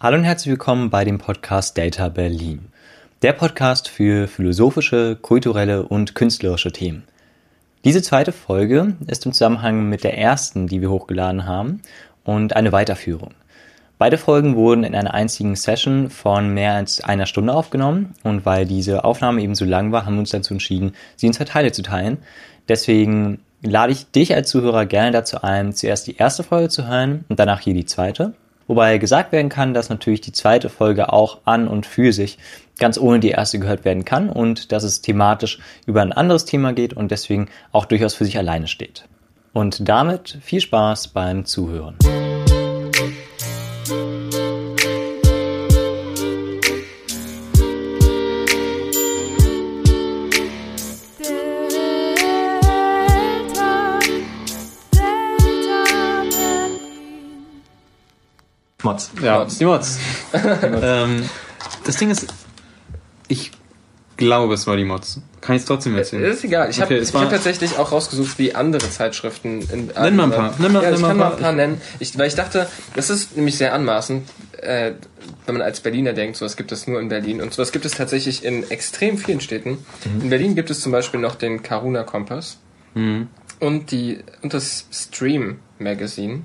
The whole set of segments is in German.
Hallo und herzlich willkommen bei dem Podcast Data Berlin. Der Podcast für philosophische, kulturelle und künstlerische Themen. Diese zweite Folge ist im Zusammenhang mit der ersten, die wir hochgeladen haben, und eine Weiterführung. Beide Folgen wurden in einer einzigen Session von mehr als einer Stunde aufgenommen und weil diese Aufnahme eben so lang war, haben wir uns dazu entschieden, sie in zwei Teile zu teilen. Deswegen lade ich dich als Zuhörer gerne dazu ein, zuerst die erste Folge zu hören und danach hier die zweite. Wobei gesagt werden kann, dass natürlich die zweite Folge auch an und für sich ganz ohne die erste gehört werden kann und dass es thematisch über ein anderes Thema geht und deswegen auch durchaus für sich alleine steht. Und damit viel Spaß beim Zuhören. Mods. Ja, Mods. die Mods. ähm, das Ding ist, ich glaube, es war die Mods. Kann ich es trotzdem erzählen? Ist egal. Ich habe hab tatsächlich auch rausgesucht, wie andere Zeitschriften. In nenn mal ein paar. Nenn mal, ja, ich kann mal ein paar nennen. Ich, weil ich dachte, das ist nämlich sehr anmaßend, äh, wenn man als Berliner denkt, sowas gibt es nur in Berlin. Und sowas gibt es tatsächlich in extrem vielen Städten. Mhm. In Berlin gibt es zum Beispiel noch den Karuna Kompass mhm. und, die, und das Stream Magazine.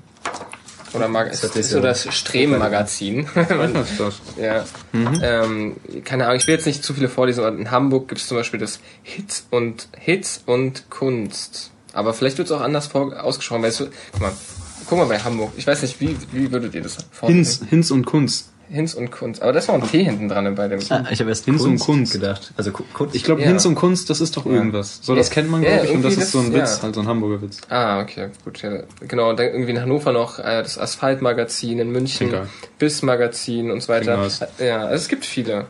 Oder Mag ist, ist so das Strehm-Magazin. ja. Mhm. Ähm, keine Ahnung, ich will jetzt nicht zu viele vorlesen, aber in Hamburg gibt es zum Beispiel das Hits und Hits und Kunst. Aber vielleicht wird es auch anders vor, ausgesprochen, weil es, guck mal, guck mal bei Hamburg. Ich weiß nicht, wie, wie würdet ihr das vorstellen? Hinz, Hinz und Kunst. Hinz und Kunst. Aber da ist noch ein T hinten dran bei dem. Ah, ich habe erst Hinz Kunst und Kunst gedacht. Also Kunst. Ich glaube, ja. Hinz und Kunst, das ist doch irgendwas. So, das ja. kennt man, glaube ja, ich, und das ist so ein Witz, halt so ein Hamburger Witz. Ah, okay, gut. Ja. Genau, und dann irgendwie in Hannover noch äh, das Asphaltmagazin, in München Biss-Magazin und so weiter. Ja, also es gibt viele.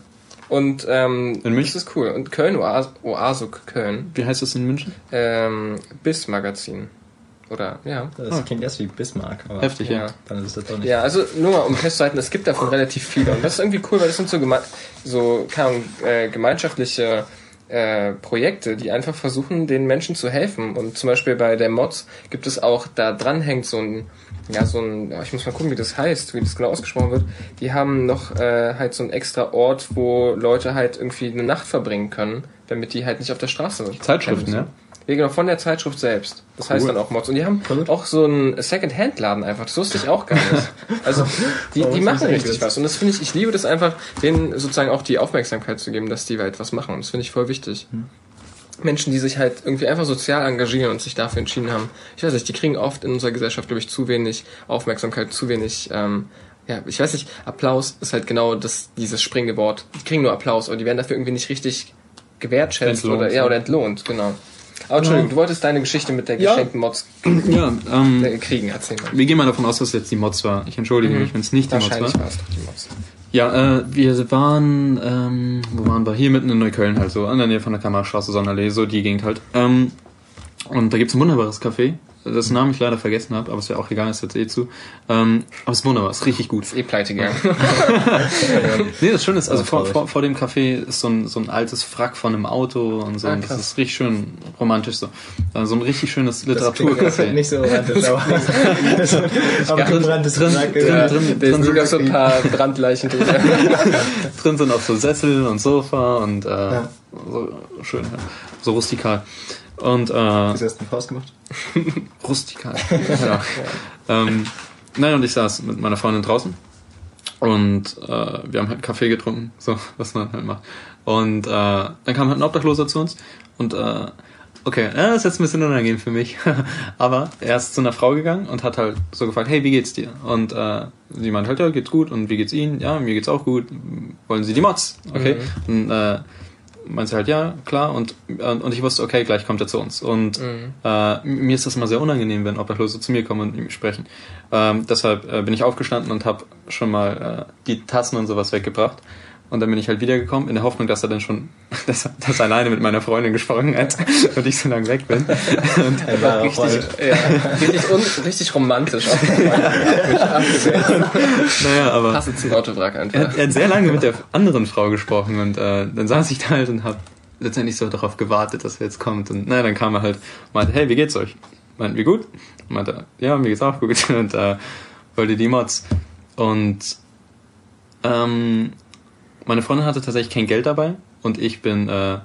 Und ähm, in München? das ist cool. Und Köln, Oas Oasuk Köln. Wie heißt das in München? Ähm, Biss-Magazin. Oder, ja. Das klingt erst wie Bismarck. Aber Heftig, ja. Dann ist es das doch nicht. Ja, also nur mal um festzuhalten, es gibt davon relativ viele. Und das ist irgendwie cool, weil das sind so, geme so keine Ahnung, äh, gemeinschaftliche äh, Projekte, die einfach versuchen, den Menschen zu helfen. Und zum Beispiel bei der Mods gibt es auch, da dran hängt so ein, ja, so ein, ich muss mal gucken, wie das heißt, wie das genau ausgesprochen wird. Die haben noch äh, halt so einen extra Ort, wo Leute halt irgendwie eine Nacht verbringen können, damit die halt nicht auf der Straße sind. Zeitschriften, ja? Ja, genau, von der Zeitschrift selbst. Das heißt dann auch Mods. Und die haben auch so einen Second-Hand-Laden einfach. Das wusste ich auch gar nicht. Also, die, die machen richtig was. Und das finde ich, ich liebe das einfach, denen sozusagen auch die Aufmerksamkeit zu geben, dass die halt was machen. Und das finde ich voll wichtig. Hm. Menschen, die sich halt irgendwie einfach sozial engagieren und sich dafür entschieden haben. Ich weiß nicht, die kriegen oft in unserer Gesellschaft, glaube ich, zu wenig Aufmerksamkeit, zu wenig, ähm, ja, ich weiß nicht, Applaus ist halt genau das, dieses springende Wort. Die kriegen nur Applaus, aber die werden dafür irgendwie nicht richtig gewertschätzt entlohnt, oder, ja, oder entlohnt, genau. Aber Entschuldigung, du wolltest deine Geschichte mit der geschenkten Mods ja, ähm, kriegen, erzähl mal. Wir gehen mal davon aus, dass es jetzt die Mods war. Ich entschuldige mhm. mich, wenn es nicht die Mods war. Wahrscheinlich war es doch die Mods. Ja, äh, wir waren, ähm, wo waren wir? Hier mitten in Neukölln halt so, an der Nähe von der Kammerstraße, Sonderlee, so die Gegend halt. Ähm, und da gibt's ein wunderbares Café das Namen ich leider vergessen habe, aber ist ja auch egal, ist jetzt eh zu. Ähm, aber es ist wunderbar, ist richtig gut. Ist eh pleite gegangen. nee, das Schöne ist, also vor, vor, vor dem Café ist so ein, so ein altes Frack von einem Auto und so. Ah, und das ist richtig schön romantisch so. Also so ein richtig schönes Literaturcafé. nicht so romantisch, aber so abgebranntes drin, drin, drin, drin, drin sind auch so ein paar Brandleichen drin. drin sind auch so Sessel und Sofa und äh, ja. So schön, ja. so rustikal. Und, äh, du im Haus gemacht? Rustikal. ja. ähm, nein, und ich saß mit meiner Freundin draußen und äh, wir haben halt Kaffee getrunken, so was man halt macht. Und äh, dann kam halt ein Obdachloser zu uns und äh, okay, ja, das ist jetzt ein bisschen unangenehm für mich, aber er ist zu einer Frau gegangen und hat halt so gefragt, hey, wie geht's dir? Und äh, sie meint halt, ja, geht's gut und wie geht's Ihnen? Ja, mir geht's auch gut. Wollen Sie die Mods? Okay. Mhm. Und, äh, meinte sie halt, ja, klar. Und, und ich wusste, okay, gleich kommt er zu uns. Und mhm. äh, mir ist das immer sehr unangenehm, wenn Obdachlose zu mir kommen und mit mir sprechen. Ähm, deshalb äh, bin ich aufgestanden und habe schon mal äh, die Tassen und sowas weggebracht. Und dann bin ich halt wiedergekommen, in der Hoffnung, dass er dann schon, dass, dass er alleine mit meiner Freundin gesprochen hat und ich so lange weg bin. Und er war richtig, ja, richtig, un, richtig romantisch. naja, aber. Passe zum Autowrack einfach. Er, er, hat sehr lange mit der anderen Frau gesprochen und äh, dann saß ich da halt und hab letztendlich so darauf gewartet, dass er jetzt kommt. Und naja, dann kam er halt, meinte, hey, wie geht's euch? Meinten, wie gut? Meinte, ja, mir geht's auch gut. Und äh, wollte die Mods. Und Ähm, meine Freundin hatte tatsächlich kein Geld dabei und ich bin, äh,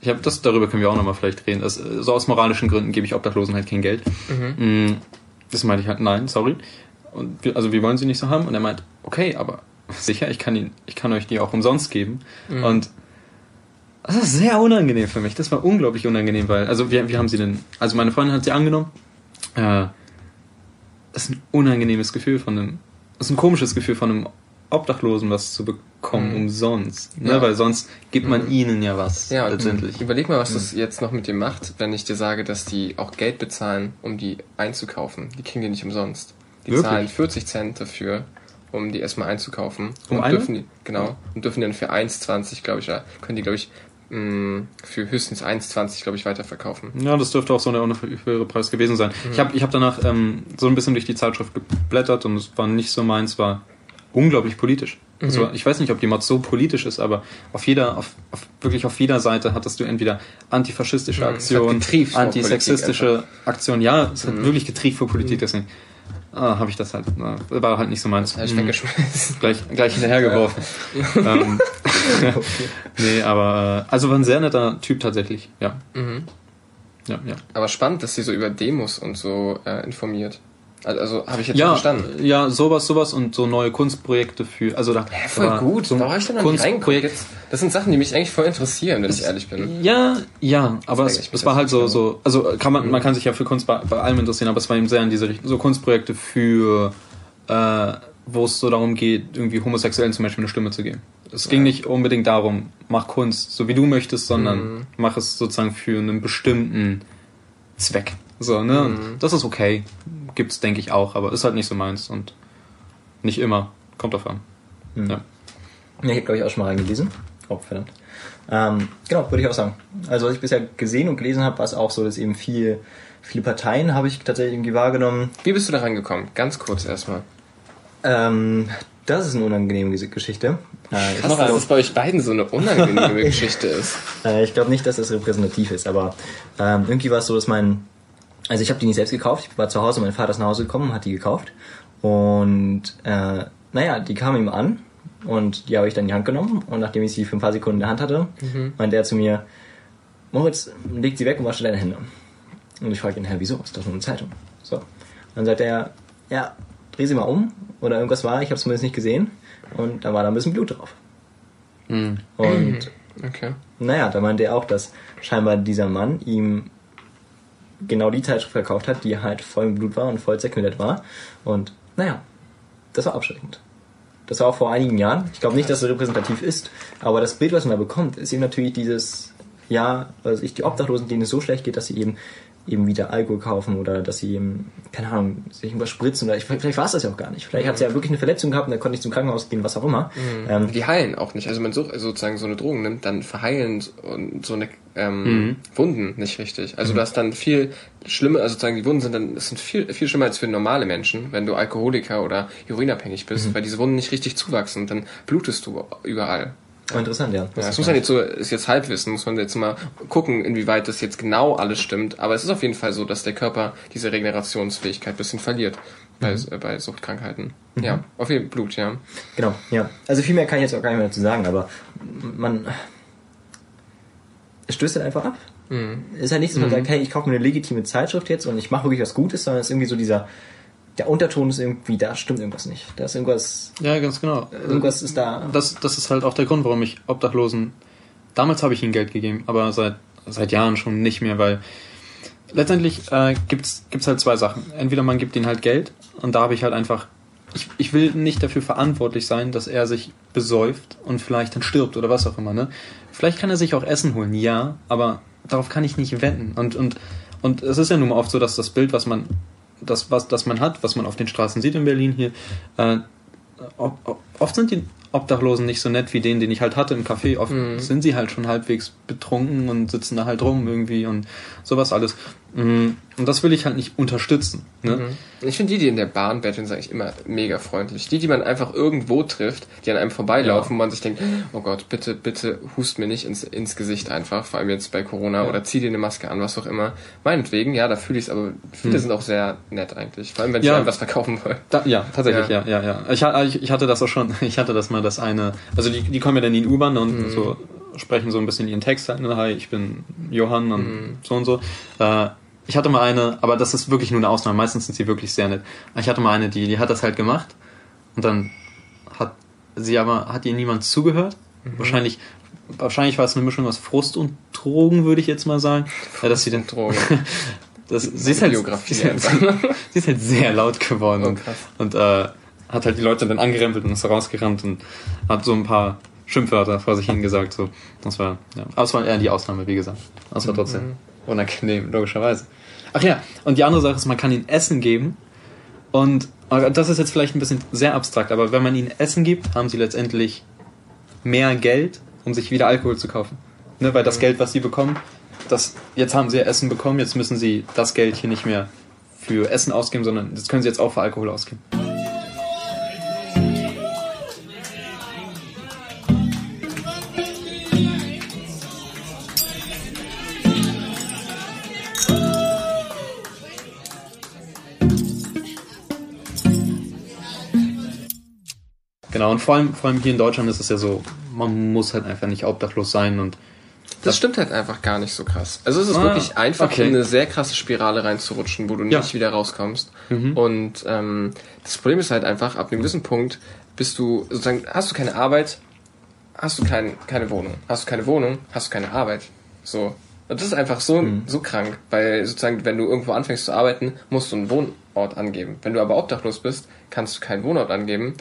ich habe das darüber können wir auch nochmal vielleicht reden. Das, so aus moralischen Gründen gebe ich Obdachlosen halt kein Geld. Mhm. Das meinte ich halt, nein, sorry. Und wir, also wir wollen sie nicht so haben. Und er meint, okay, aber sicher, ich kann ihn, ich kann euch die auch umsonst geben. Mhm. Und das ist sehr unangenehm für mich. Das war unglaublich unangenehm, weil, also wie, wie haben sie denn, also meine Freundin hat sie angenommen. Äh, das ist ein unangenehmes Gefühl von einem, das ist ein komisches Gefühl von einem Obdachlosen was zu bekommen mhm. umsonst. Ne? Ja. Weil sonst gibt man mhm. ihnen ja was ja, letztendlich. Überleg mal, was mhm. das jetzt noch mit dir macht, wenn ich dir sage, dass die auch Geld bezahlen, um die einzukaufen. Die kriegen die nicht umsonst. Die Wirklich? zahlen 40 Cent dafür, um die erstmal einzukaufen. Um und dürfen die, genau. Und dürfen dann für 1,20, glaube ich, ja, können die, glaube ich, mm, für höchstens 1,20, glaube ich, weiterverkaufen. Ja, das dürfte auch so eine höhere Preis gewesen sein. Mhm. Ich habe ich hab danach ähm, so ein bisschen durch die Zeitschrift geblättert und es war nicht so meins, war unglaublich politisch. Mhm. Also ich weiß nicht, ob die Mod so politisch ist, aber auf jeder, auf, auf, wirklich auf jeder Seite hattest du entweder antifaschistische mhm. Aktion, antisexistische Aktion. Ja, es hat mhm. wirklich getrieft vor Politik, mhm. deswegen ah, habe ich das halt, na, war halt nicht so meins. ich weggeschmissen. Gleich, gleich hinterhergeworfen. Ja. ähm, nee, aber, äh, also war ein sehr netter Typ tatsächlich, ja. Mhm. Ja, ja. Aber spannend, dass sie so über Demos und so äh, informiert. Also, habe ich jetzt ja, verstanden. Ja, sowas, sowas und so neue Kunstprojekte für. Also da. Ja, voll gut. So war ich dann noch nicht reingeguckt. Das sind Sachen, die mich eigentlich voll interessieren, wenn ich ehrlich bin. Ja, ja, aber es, es war halt so, so, also kann man, man kann sich ja für Kunst bei, bei allem interessieren, aber es war eben sehr in diese Richtung, so Kunstprojekte für, äh, wo es so darum geht, irgendwie Homosexuellen zum Beispiel eine Stimme zu geben. Es ja. ging nicht unbedingt darum, mach Kunst so wie du möchtest, sondern mhm. mach es sozusagen für einen bestimmten Zweck. So, ne? Mhm. das ist okay. Gibt's, denke ich, auch, aber ist halt nicht so meins und nicht immer. Kommt drauf an. Mhm. Ja. ja. Ich habe, glaube ich, auch schon mal reingelesen. Oh, verdammt. Ähm, genau, würde ich auch sagen. Also, was ich bisher gesehen und gelesen habe, war es auch so, dass eben viel, viele Parteien habe ich tatsächlich irgendwie wahrgenommen. Wie bist du da reingekommen? Ganz kurz erstmal. Ähm, das ist eine unangenehme Geschichte. Äh, Krass, dass es bei euch beiden so eine unangenehme Geschichte ist. Äh, ich glaube nicht, dass das repräsentativ ist, aber ähm, irgendwie war es so, dass mein also ich habe die nicht selbst gekauft, ich war zu Hause, mein Vater ist nach Hause gekommen und hat die gekauft. Und äh, naja, die kam ihm an und die habe ich dann in die Hand genommen und nachdem ich sie für ein paar Sekunden in der Hand hatte, mhm. meinte er zu mir, Moritz, leg sie weg und wasche deine Hände. Und ich frage ihn, Herr, wieso? Ist doch nur eine Zeitung. So. dann sagt er, ja, dreh sie mal um oder irgendwas war, ich habe es zumindest nicht gesehen. Und da war da ein bisschen Blut drauf. Mhm. Und okay. naja, da meinte er auch, dass scheinbar dieser Mann ihm genau die Zeitschrift verkauft hat, die halt voll mit Blut war und voll zerknittert war. Und naja, das war abschreckend. Das war auch vor einigen Jahren. Ich glaube nicht, dass es repräsentativ ist, aber das Bild, was man da bekommt, ist eben natürlich dieses, ja, also ich die Obdachlosen, denen es so schlecht geht, dass sie eben eben wieder Alkohol kaufen oder dass sie eben, keine Ahnung, sich irgendwas spritzen oder ich, vielleicht war es das ja auch gar nicht. Vielleicht hat sie ja wirklich eine Verletzung gehabt und dann konnte nicht zum Krankenhaus gehen, was auch immer. Mhm. Ähm, die heilen auch nicht. Also wenn man so, sozusagen so eine Drogen nimmt, dann verheilen so eine ähm, mhm. Wunden nicht richtig. Also mhm. du hast dann viel schlimmer, also sozusagen die Wunden sind dann, es sind viel, viel schlimmer als für normale Menschen, wenn du Alkoholiker oder urinabhängig bist, mhm. weil diese Wunden nicht richtig zuwachsen und dann blutest du überall. Oh, interessant, ja. Das, ja, das muss man jetzt so, ist jetzt Halbwissen, muss man jetzt mal gucken, inwieweit das jetzt genau alles stimmt. Aber es ist auf jeden Fall so, dass der Körper diese Regenerationsfähigkeit ein bisschen verliert bei, mhm. äh, bei Suchtkrankheiten. Mhm. Ja, auf jeden Fall Blut, ja. Genau, ja. Also viel mehr kann ich jetzt auch gar nicht mehr dazu sagen, aber man es stößt halt einfach ab. Mhm. Ist halt nicht, dass man mhm. sagt, hey, ich kaufe mir eine legitime Zeitschrift jetzt und ich mache wirklich was Gutes, sondern es ist irgendwie so dieser der Unterton ist irgendwie, da stimmt irgendwas nicht. Da ist irgendwas. Ja, ganz genau. Irgendwas ist da. Das, das ist halt auch der Grund, warum ich Obdachlosen. Damals habe ich ihnen Geld gegeben, aber seit, seit Jahren schon nicht mehr, weil letztendlich äh, gibt's gibt's halt zwei Sachen. Entweder man gibt ihnen halt Geld und da habe ich halt einfach. Ich, ich will nicht dafür verantwortlich sein, dass er sich besäuft und vielleicht dann stirbt oder was auch immer. Ne? Vielleicht kann er sich auch Essen holen, ja, aber darauf kann ich nicht wetten. Und, und, und es ist ja nun mal oft so, dass das Bild, was man das, was das man hat, was man auf den Straßen sieht in Berlin hier, äh, oft sind die Obdachlosen nicht so nett wie den, den ich halt hatte im Café. Oft mhm. sind sie halt schon halbwegs betrunken und sitzen da halt rum irgendwie und sowas alles. Mhm. Und das will ich halt nicht unterstützen. Ne? Mhm. Ich finde die, die in der Bahn betteln, sage ich immer mega freundlich. Die, die man einfach irgendwo trifft, die an einem vorbeilaufen, ja. wo man sich denkt, oh Gott, bitte, bitte hust mir nicht ins, ins Gesicht einfach, vor allem jetzt bei Corona, ja. oder zieh dir eine Maske an, was auch immer. Meinetwegen, ja, da fühle ich es, aber viele mhm. sind auch sehr nett eigentlich. Vor allem, wenn ich ja. einem was verkaufen wollen. Da, ja, tatsächlich, ja, ja, ja. Ich, ich, ich, hatte das auch schon, ich hatte das mal, das eine, also die, die kommen ja dann in die U-Bahn und mhm. so sprechen so ein bisschen ihren Text halt, ne? hi, ich bin Johann und mhm. so und so. Äh, ich hatte mal eine, aber das ist wirklich nur eine Ausnahme. Meistens sind sie wirklich sehr nett. Ich hatte mal eine, die, die hat das halt gemacht und dann hat sie aber, hat ihr niemand zugehört. Mhm. Wahrscheinlich, wahrscheinlich war es eine Mischung aus Frust und Drogen, würde ich jetzt mal sagen. Ja, dass sie den Drogen. das, sie, ist halt, sie, ist halt, sie ist halt sehr laut geworden oh, und, und äh, hat halt die Leute dann angerempelt und ist rausgerannt und hat so ein paar Schimpfwörter vor sich hingesagt. So. Das war, ja. Aber es war eher die Ausnahme, wie gesagt. Das war trotzdem mhm. unangenehm, logischerweise. Ach ja, und die andere Sache ist, man kann ihnen Essen geben. Und das ist jetzt vielleicht ein bisschen sehr abstrakt, aber wenn man ihnen Essen gibt, haben sie letztendlich mehr Geld, um sich wieder Alkohol zu kaufen. Ne, weil das mhm. Geld, was sie bekommen, das, jetzt haben sie ja Essen bekommen, jetzt müssen sie das Geld hier nicht mehr für Essen ausgeben, sondern das können sie jetzt auch für Alkohol ausgeben. Genau, und vor allem, vor allem hier in Deutschland ist es ja so, man muss halt einfach nicht obdachlos sein und. Das, das stimmt halt einfach gar nicht so krass. Also es ist ah, wirklich einfach, okay. in eine sehr krasse Spirale reinzurutschen, wo du ja. nicht wieder rauskommst. Mhm. Und ähm, das Problem ist halt einfach, ab einem gewissen Punkt bist du, sozusagen, hast du keine Arbeit, hast du kein, keine Wohnung. Hast du keine Wohnung, hast du keine Arbeit. So. Und das ist einfach so, mhm. so krank, weil sozusagen, wenn du irgendwo anfängst zu arbeiten, musst du einen Wohnort angeben. Wenn du aber obdachlos bist, kannst du keinen Wohnort angeben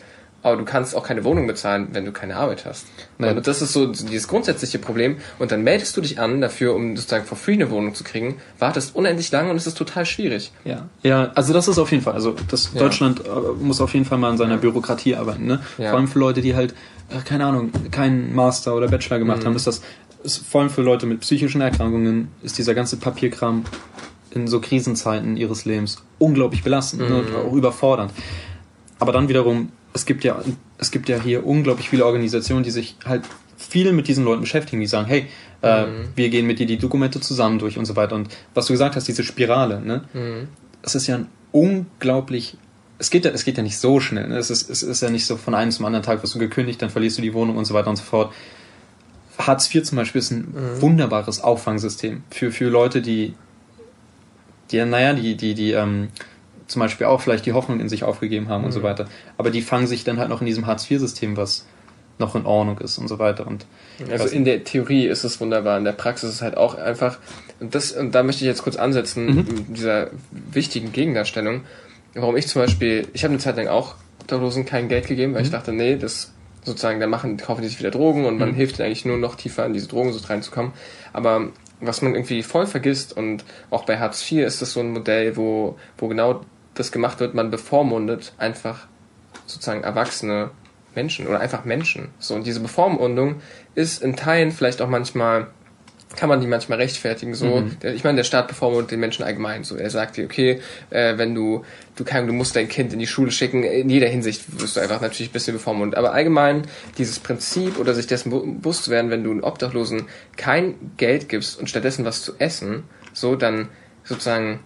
aber du kannst auch keine Wohnung bezahlen, wenn du keine Arbeit hast. Nein. Und das ist so dieses grundsätzliche Problem. Und dann meldest du dich an dafür, um sozusagen for free eine Wohnung zu kriegen, wartest unendlich lange und es ist total schwierig. Ja, ja, also das ist auf jeden Fall, also das ja. Deutschland äh, muss auf jeden Fall mal an seiner Bürokratie arbeiten, ne? Ja. Vor allem für Leute, die halt, äh, keine Ahnung, keinen Master oder Bachelor gemacht mhm. haben, ist das, ist, vor allem für Leute mit psychischen Erkrankungen, ist dieser ganze Papierkram in so Krisenzeiten ihres Lebens unglaublich belastend ne? mhm. ne, und auch überfordernd. Aber dann wiederum es gibt ja, es gibt ja hier unglaublich viele Organisationen, die sich halt viel mit diesen Leuten beschäftigen, die sagen, hey, äh, mhm. wir gehen mit dir die Dokumente zusammen durch und so weiter. Und was du gesagt hast, diese Spirale, ne? Mhm. Das ist ja ein unglaublich es geht ja, es geht ja nicht so schnell. Ne? Es, ist, es ist ja nicht so von einem zum anderen Tag wirst du gekündigt, dann verlierst du die Wohnung und so weiter und so fort. Hartz IV zum Beispiel ist ein mhm. wunderbares Auffangsystem für, für Leute, die, die, naja, die, die, die, ähm, zum Beispiel auch vielleicht die Hoffnung in sich aufgegeben haben mhm. und so mhm. weiter. Aber die fangen sich dann halt noch in diesem Hartz-IV-System, was noch in Ordnung ist und so weiter. Und also in der Theorie ist es wunderbar, in der Praxis ist es halt auch einfach, und das, und da möchte ich jetzt kurz ansetzen, mhm. dieser wichtigen Gegendarstellung, warum ich zum Beispiel, ich habe eine Zeit lang auch Obdachlosen kein Geld gegeben, weil mhm. ich dachte, nee, das sozusagen, da machen, kaufen die sich wieder Drogen und man mhm. hilft eigentlich nur noch tiefer in diese Drogen so reinzukommen. Aber was man irgendwie voll vergisst und auch bei Hartz IV ist das so ein Modell, wo, wo genau das gemacht wird, man bevormundet einfach sozusagen erwachsene Menschen oder einfach Menschen. So, und diese Bevormundung ist in Teilen vielleicht auch manchmal, kann man die manchmal rechtfertigen. So, mhm. ich meine, der Staat bevormundet den Menschen allgemein. So, er sagt dir, okay, äh, wenn du, du kann, du musst dein Kind in die Schule schicken, in jeder Hinsicht wirst du einfach natürlich ein bisschen bevormundet. Aber allgemein dieses Prinzip oder sich dessen bewusst zu werden, wenn du einen Obdachlosen kein Geld gibst und stattdessen was zu essen, so, dann sozusagen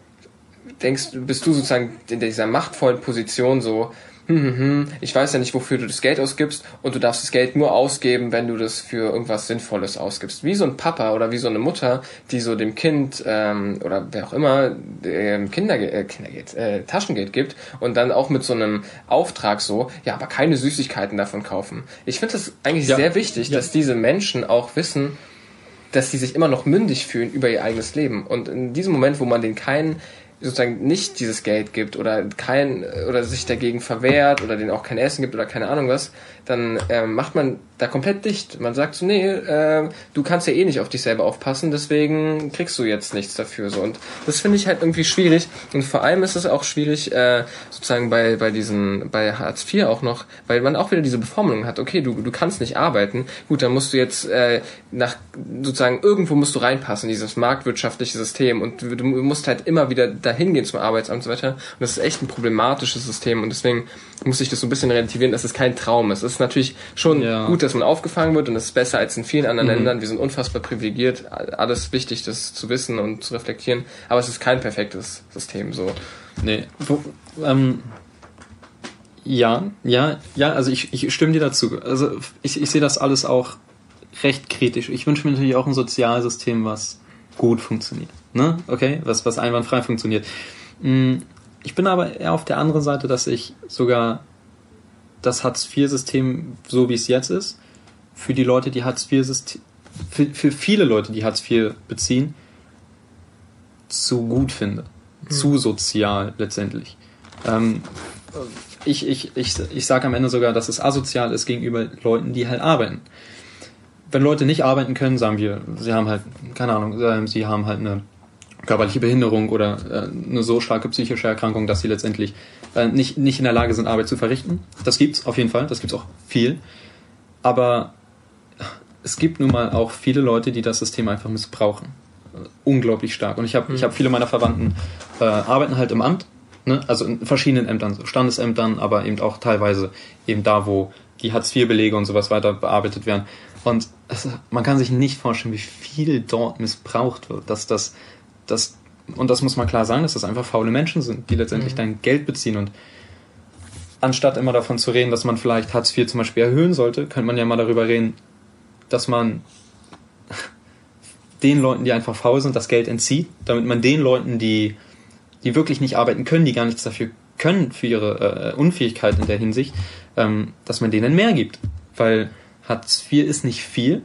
denkst, bist du sozusagen in dieser machtvollen Position so, hm, hm, hm, ich weiß ja nicht, wofür du das Geld ausgibst und du darfst das Geld nur ausgeben, wenn du das für irgendwas Sinnvolles ausgibst. Wie so ein Papa oder wie so eine Mutter, die so dem Kind ähm, oder wer auch immer ähm, Kinder, äh, Kindergeld, äh, Taschengeld gibt und dann auch mit so einem Auftrag so, ja, aber keine Süßigkeiten davon kaufen. Ich finde das eigentlich ja. sehr wichtig, ja. dass diese Menschen auch wissen, dass sie sich immer noch mündig fühlen über ihr eigenes Leben. Und in diesem Moment, wo man denen keinen sozusagen nicht dieses Geld gibt oder kein oder sich dagegen verwehrt oder denen auch kein Essen gibt oder keine Ahnung was, dann ähm, macht man da komplett dicht. Man sagt so, nee, äh, du kannst ja eh nicht auf dich selber aufpassen, deswegen kriegst du jetzt nichts dafür. So. Und das finde ich halt irgendwie schwierig. Und vor allem ist es auch schwierig, äh, sozusagen bei, bei diesen, bei Hartz IV auch noch, weil man auch wieder diese Beformelung hat, okay, du, du kannst nicht arbeiten, gut, dann musst du jetzt äh, nach sozusagen irgendwo musst du reinpassen, dieses marktwirtschaftliche System und du, du musst halt immer wieder dahin gehen zum Arbeitsamt und so weiter. Und das ist echt ein problematisches System und deswegen muss ich das so ein bisschen relativieren, dass es kein Traum ist. Es ist natürlich schon ja. gut, dass man aufgefangen wird und es ist besser als in vielen anderen mhm. Ländern. Wir sind unfassbar privilegiert. Alles wichtig, das zu wissen und zu reflektieren. Aber es ist kein perfektes System, so. Nee. Wo, ähm, ja, ja, ja, also ich, ich stimme dir dazu. Also ich, ich sehe das alles auch recht kritisch. Ich wünsche mir natürlich auch ein Sozialsystem, was gut funktioniert. Ne? Okay, was, was einwandfrei funktioniert. Hm, ich bin aber eher auf der anderen Seite, dass ich sogar das Hartz-IV-System, so wie es jetzt ist, für die Leute, die Hartz-IV-System, für, für viele Leute, die Hartz IV beziehen, zu gut finde. Mhm. Zu sozial letztendlich. Ähm, ich ich, ich, ich sage am Ende sogar, dass es asozial ist gegenüber Leuten, die halt arbeiten. Wenn Leute nicht arbeiten können, sagen wir, sie haben halt, keine Ahnung, sie haben halt eine körperliche Behinderung oder äh, eine so starke psychische Erkrankung, dass sie letztendlich äh, nicht, nicht in der Lage sind, Arbeit zu verrichten. Das gibt's auf jeden Fall, das gibt's auch viel. Aber es gibt nun mal auch viele Leute, die das System einfach missbrauchen. Unglaublich stark. Und ich habe mhm. ich hab viele meiner Verwandten äh, arbeiten halt im Amt, ne? also in verschiedenen Ämtern, so Standesämtern, aber eben auch teilweise eben da, wo die Hartz-IV-Belege und sowas weiter bearbeitet werden. Und also, man kann sich nicht vorstellen, wie viel dort missbraucht wird, dass das das, und das muss man klar sagen, dass das einfach faule Menschen sind, die letztendlich mhm. dein Geld beziehen. Und anstatt immer davon zu reden, dass man vielleicht Hartz IV zum Beispiel erhöhen sollte, könnte man ja mal darüber reden, dass man den Leuten, die einfach faul sind, das Geld entzieht, damit man den Leuten, die, die wirklich nicht arbeiten können, die gar nichts dafür können, für ihre äh, Unfähigkeit in der Hinsicht, ähm, dass man denen mehr gibt. Weil Hartz IV ist nicht viel,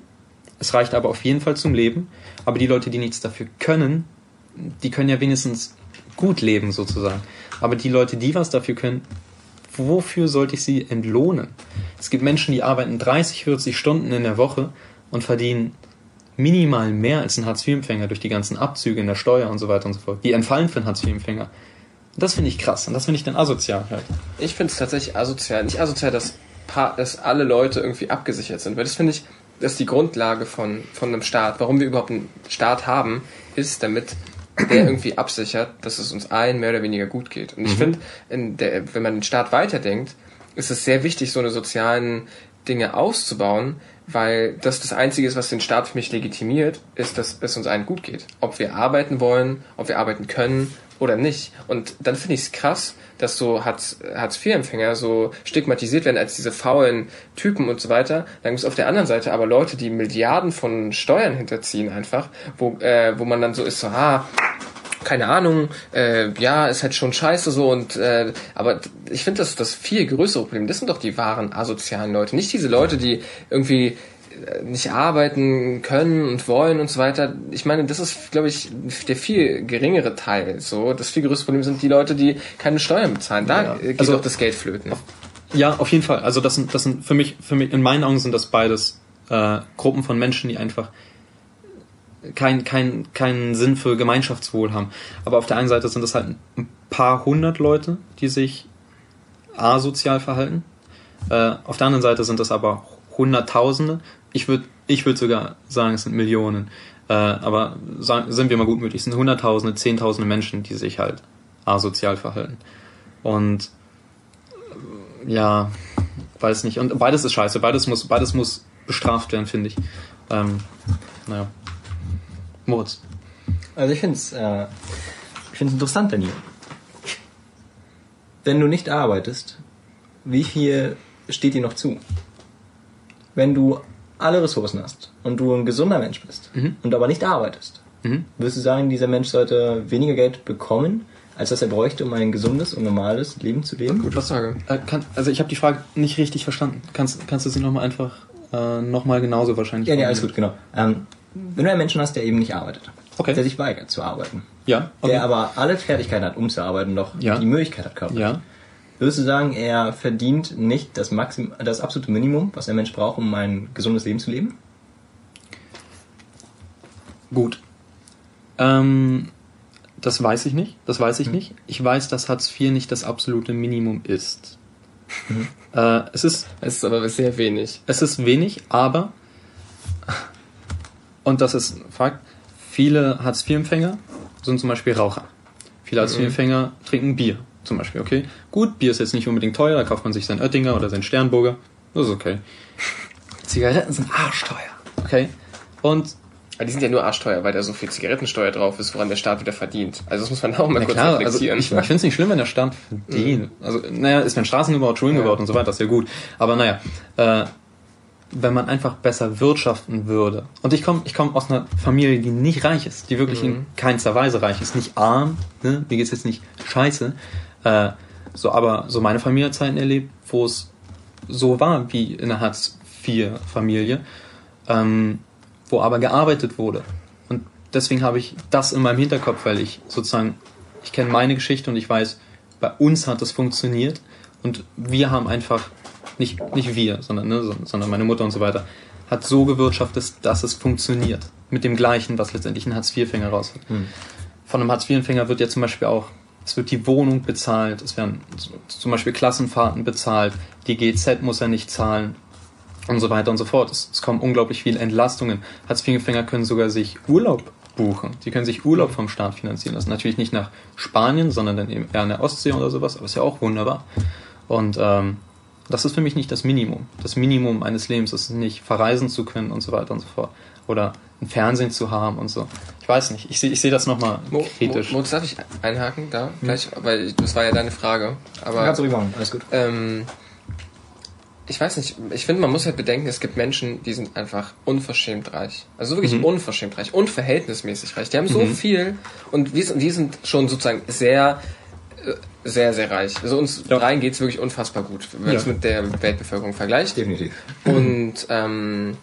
es reicht aber auf jeden Fall zum Leben, aber die Leute, die nichts dafür können, die können ja wenigstens gut leben sozusagen. Aber die Leute, die was dafür können, wofür sollte ich sie entlohnen? Es gibt Menschen, die arbeiten 30, 40 Stunden in der Woche und verdienen minimal mehr als ein Hartz-IV-Empfänger durch die ganzen Abzüge in der Steuer und so weiter und so fort. Die entfallen für einen Hartz-IV-Empfänger. Das finde ich krass und das finde ich dann asozial halt. Ich finde es tatsächlich asozial. Nicht asozial, dass, dass alle Leute irgendwie abgesichert sind, weil das finde ich, das ist die Grundlage von, von einem Staat. Warum wir überhaupt einen Staat haben, ist, damit der irgendwie absichert, dass es uns allen mehr oder weniger gut geht. Und ich mhm. finde, wenn man den Staat weiterdenkt, ist es sehr wichtig, so eine sozialen Dinge auszubauen, weil das das Einzige ist, was den Staat für mich legitimiert, ist, dass es uns allen gut geht. Ob wir arbeiten wollen, ob wir arbeiten können oder nicht. Und dann finde ich es krass, dass so Hartz-IV-Empfänger so stigmatisiert werden als diese faulen Typen und so weiter. Dann gibt es auf der anderen Seite aber Leute, die Milliarden von Steuern hinterziehen einfach, wo, äh, wo man dann so ist, so, ah, keine Ahnung, äh, ja, ist halt schon scheiße so und äh, aber ich finde das das viel größere Problem. Das sind doch die wahren asozialen Leute, nicht diese Leute, die irgendwie nicht arbeiten können und wollen und so weiter. Ich meine, das ist, glaube ich, der viel geringere Teil. So, das viel größere Problem sind die Leute, die keine Steuern bezahlen. Da ja. geht also, doch das Geld flöten. Ja, auf jeden Fall. Also das sind, das sind für mich, für mich, in meinen Augen sind das beides äh, Gruppen von Menschen, die einfach keinen kein, keinen Sinn für Gemeinschaftswohl haben. Aber auf der einen Seite sind das halt ein paar hundert Leute, die sich asozial verhalten. Äh, auf der anderen Seite sind das aber Hunderttausende, ich würde ich würd sogar sagen, es sind Millionen. Äh, aber sagen, sind wir mal gutmütig, es sind Hunderttausende, Zehntausende Menschen, die sich halt asozial verhalten. Und ja, weiß nicht. Und beides ist scheiße. Beides muss, beides muss bestraft werden, finde ich. Ähm, naja. Moritz. Also ich finde es äh, interessant, Daniel. Wenn du nicht arbeitest, wie viel steht dir noch zu? Wenn du alle Ressourcen hast und du ein gesunder Mensch bist mhm. und aber nicht arbeitest, mhm. würdest du sagen, dieser Mensch sollte weniger Geld bekommen, als dass er bräuchte, um ein gesundes und normales Leben zu leben? Gute Frage. Äh, kann, also ich habe die Frage nicht richtig verstanden. Kannst, kannst du sie nochmal einfach äh, nochmal genauso wahrscheinlich Ja, ja, alles gut, genau. Ähm, wenn du einen Menschen hast, der eben nicht arbeitet, okay. der sich weigert zu arbeiten, ja, okay. der aber alle Fertigkeiten hat, um zu arbeiten, noch ja. die Möglichkeit hat, körperlich, ja. Würdest du sagen, er verdient nicht das, Maxim das absolute Minimum, was ein Mensch braucht, um ein gesundes Leben zu leben? Gut. Ähm, das weiß ich nicht. Das weiß ich nicht. Ich weiß, dass Hartz IV nicht das absolute Minimum ist. Äh, es ist Es ist aber sehr wenig. Es ist wenig, aber, und das ist ein Fakt, viele Hartz-IV-Empfänger sind zum Beispiel Raucher. Viele Hartz-IV-Empfänger trinken Bier, zum Beispiel, okay? Gut, Bier ist jetzt nicht unbedingt teuer, da kauft man sich sein Oettinger oder sein Sternburger. Das ist okay. Zigaretten sind arschteuer, okay? Und, Aber die sind ja nur arschteuer, weil da so viel Zigarettensteuer drauf ist, woran der Staat wieder verdient. Also das muss man auch mal na kurz klar, also ich, reflektieren. ich finde es nicht schlimm, wenn der Staat verdient. Also, naja, ist wenn Straßen gebaut, Schulen Ja. gebaut und so weiter, ist ja gut. Aber naja, äh, wenn man einfach besser wirtschaften würde. Und ich komme ich komm aus einer Familie, die nicht reich ist, die wirklich in keinster Weise reich ist, nicht arm, ne? mir geht's jetzt nicht scheiße. Äh, so, aber so meine Familie hat Zeiten erlebt, wo es so war wie in einer Hartz-IV-Familie, ähm, wo aber gearbeitet wurde. Und deswegen habe ich das in meinem Hinterkopf, weil ich sozusagen, ich kenne meine Geschichte und ich weiß, bei uns hat es funktioniert und wir haben einfach, nicht, nicht wir, sondern, ne, so- sondern meine Mutter und so weiter, hat so gewirtschaftet, dass es funktioniert. Mit dem gleichen, was letztendlich ein Hartz-IV-Fänger raus hat. Von einem Hartz-IV-Empfänger wird ja zum Beispiel auch, es wird die Wohnung bezahlt, es werden zum Beispiel Klassenfahrten bezahlt, die GZ muss er nicht zahlen und so weiter und so fort. Es, es kommen unglaublich viele Entlastungen. Hartz-IV-Empfänger können sogar sich Urlaub buchen. Die können sich Urlaub vom Staat finanzieren lassen. Natürlich nicht nach Spanien, sondern dann eben eher an der Ostsee oder sowas, aber ist ja auch wunderbar. Und ähm, das ist für mich nicht das Minimum. Das Minimum eines Lebens ist nicht verreisen zu können und so weiter und so fort. Oder ein Fernsehen zu haben und so. Ich weiß nicht. Ich sehe ich sehe das nochmal Mo, kritisch. Mo, Mo, darf ich einhaken da? Gleich, weil ich- das war ja deine Frage. Aber Kannst du machen, alles gut. ähm, ich weiß nicht, ich finde, man muss halt bedenken, es gibt Menschen, die sind einfach unverschämt reich. Also wirklich Mhm. unverschämt reich, unverhältnismäßig reich. Die haben so viel und wir sind, wir sind schon sozusagen sehr, äh, sehr, sehr reich. Also uns Ja. dreien geht's wirklich unfassbar gut, wenn man es Ja. mit der Weltbevölkerung vergleicht. Definitiv. Und ähm,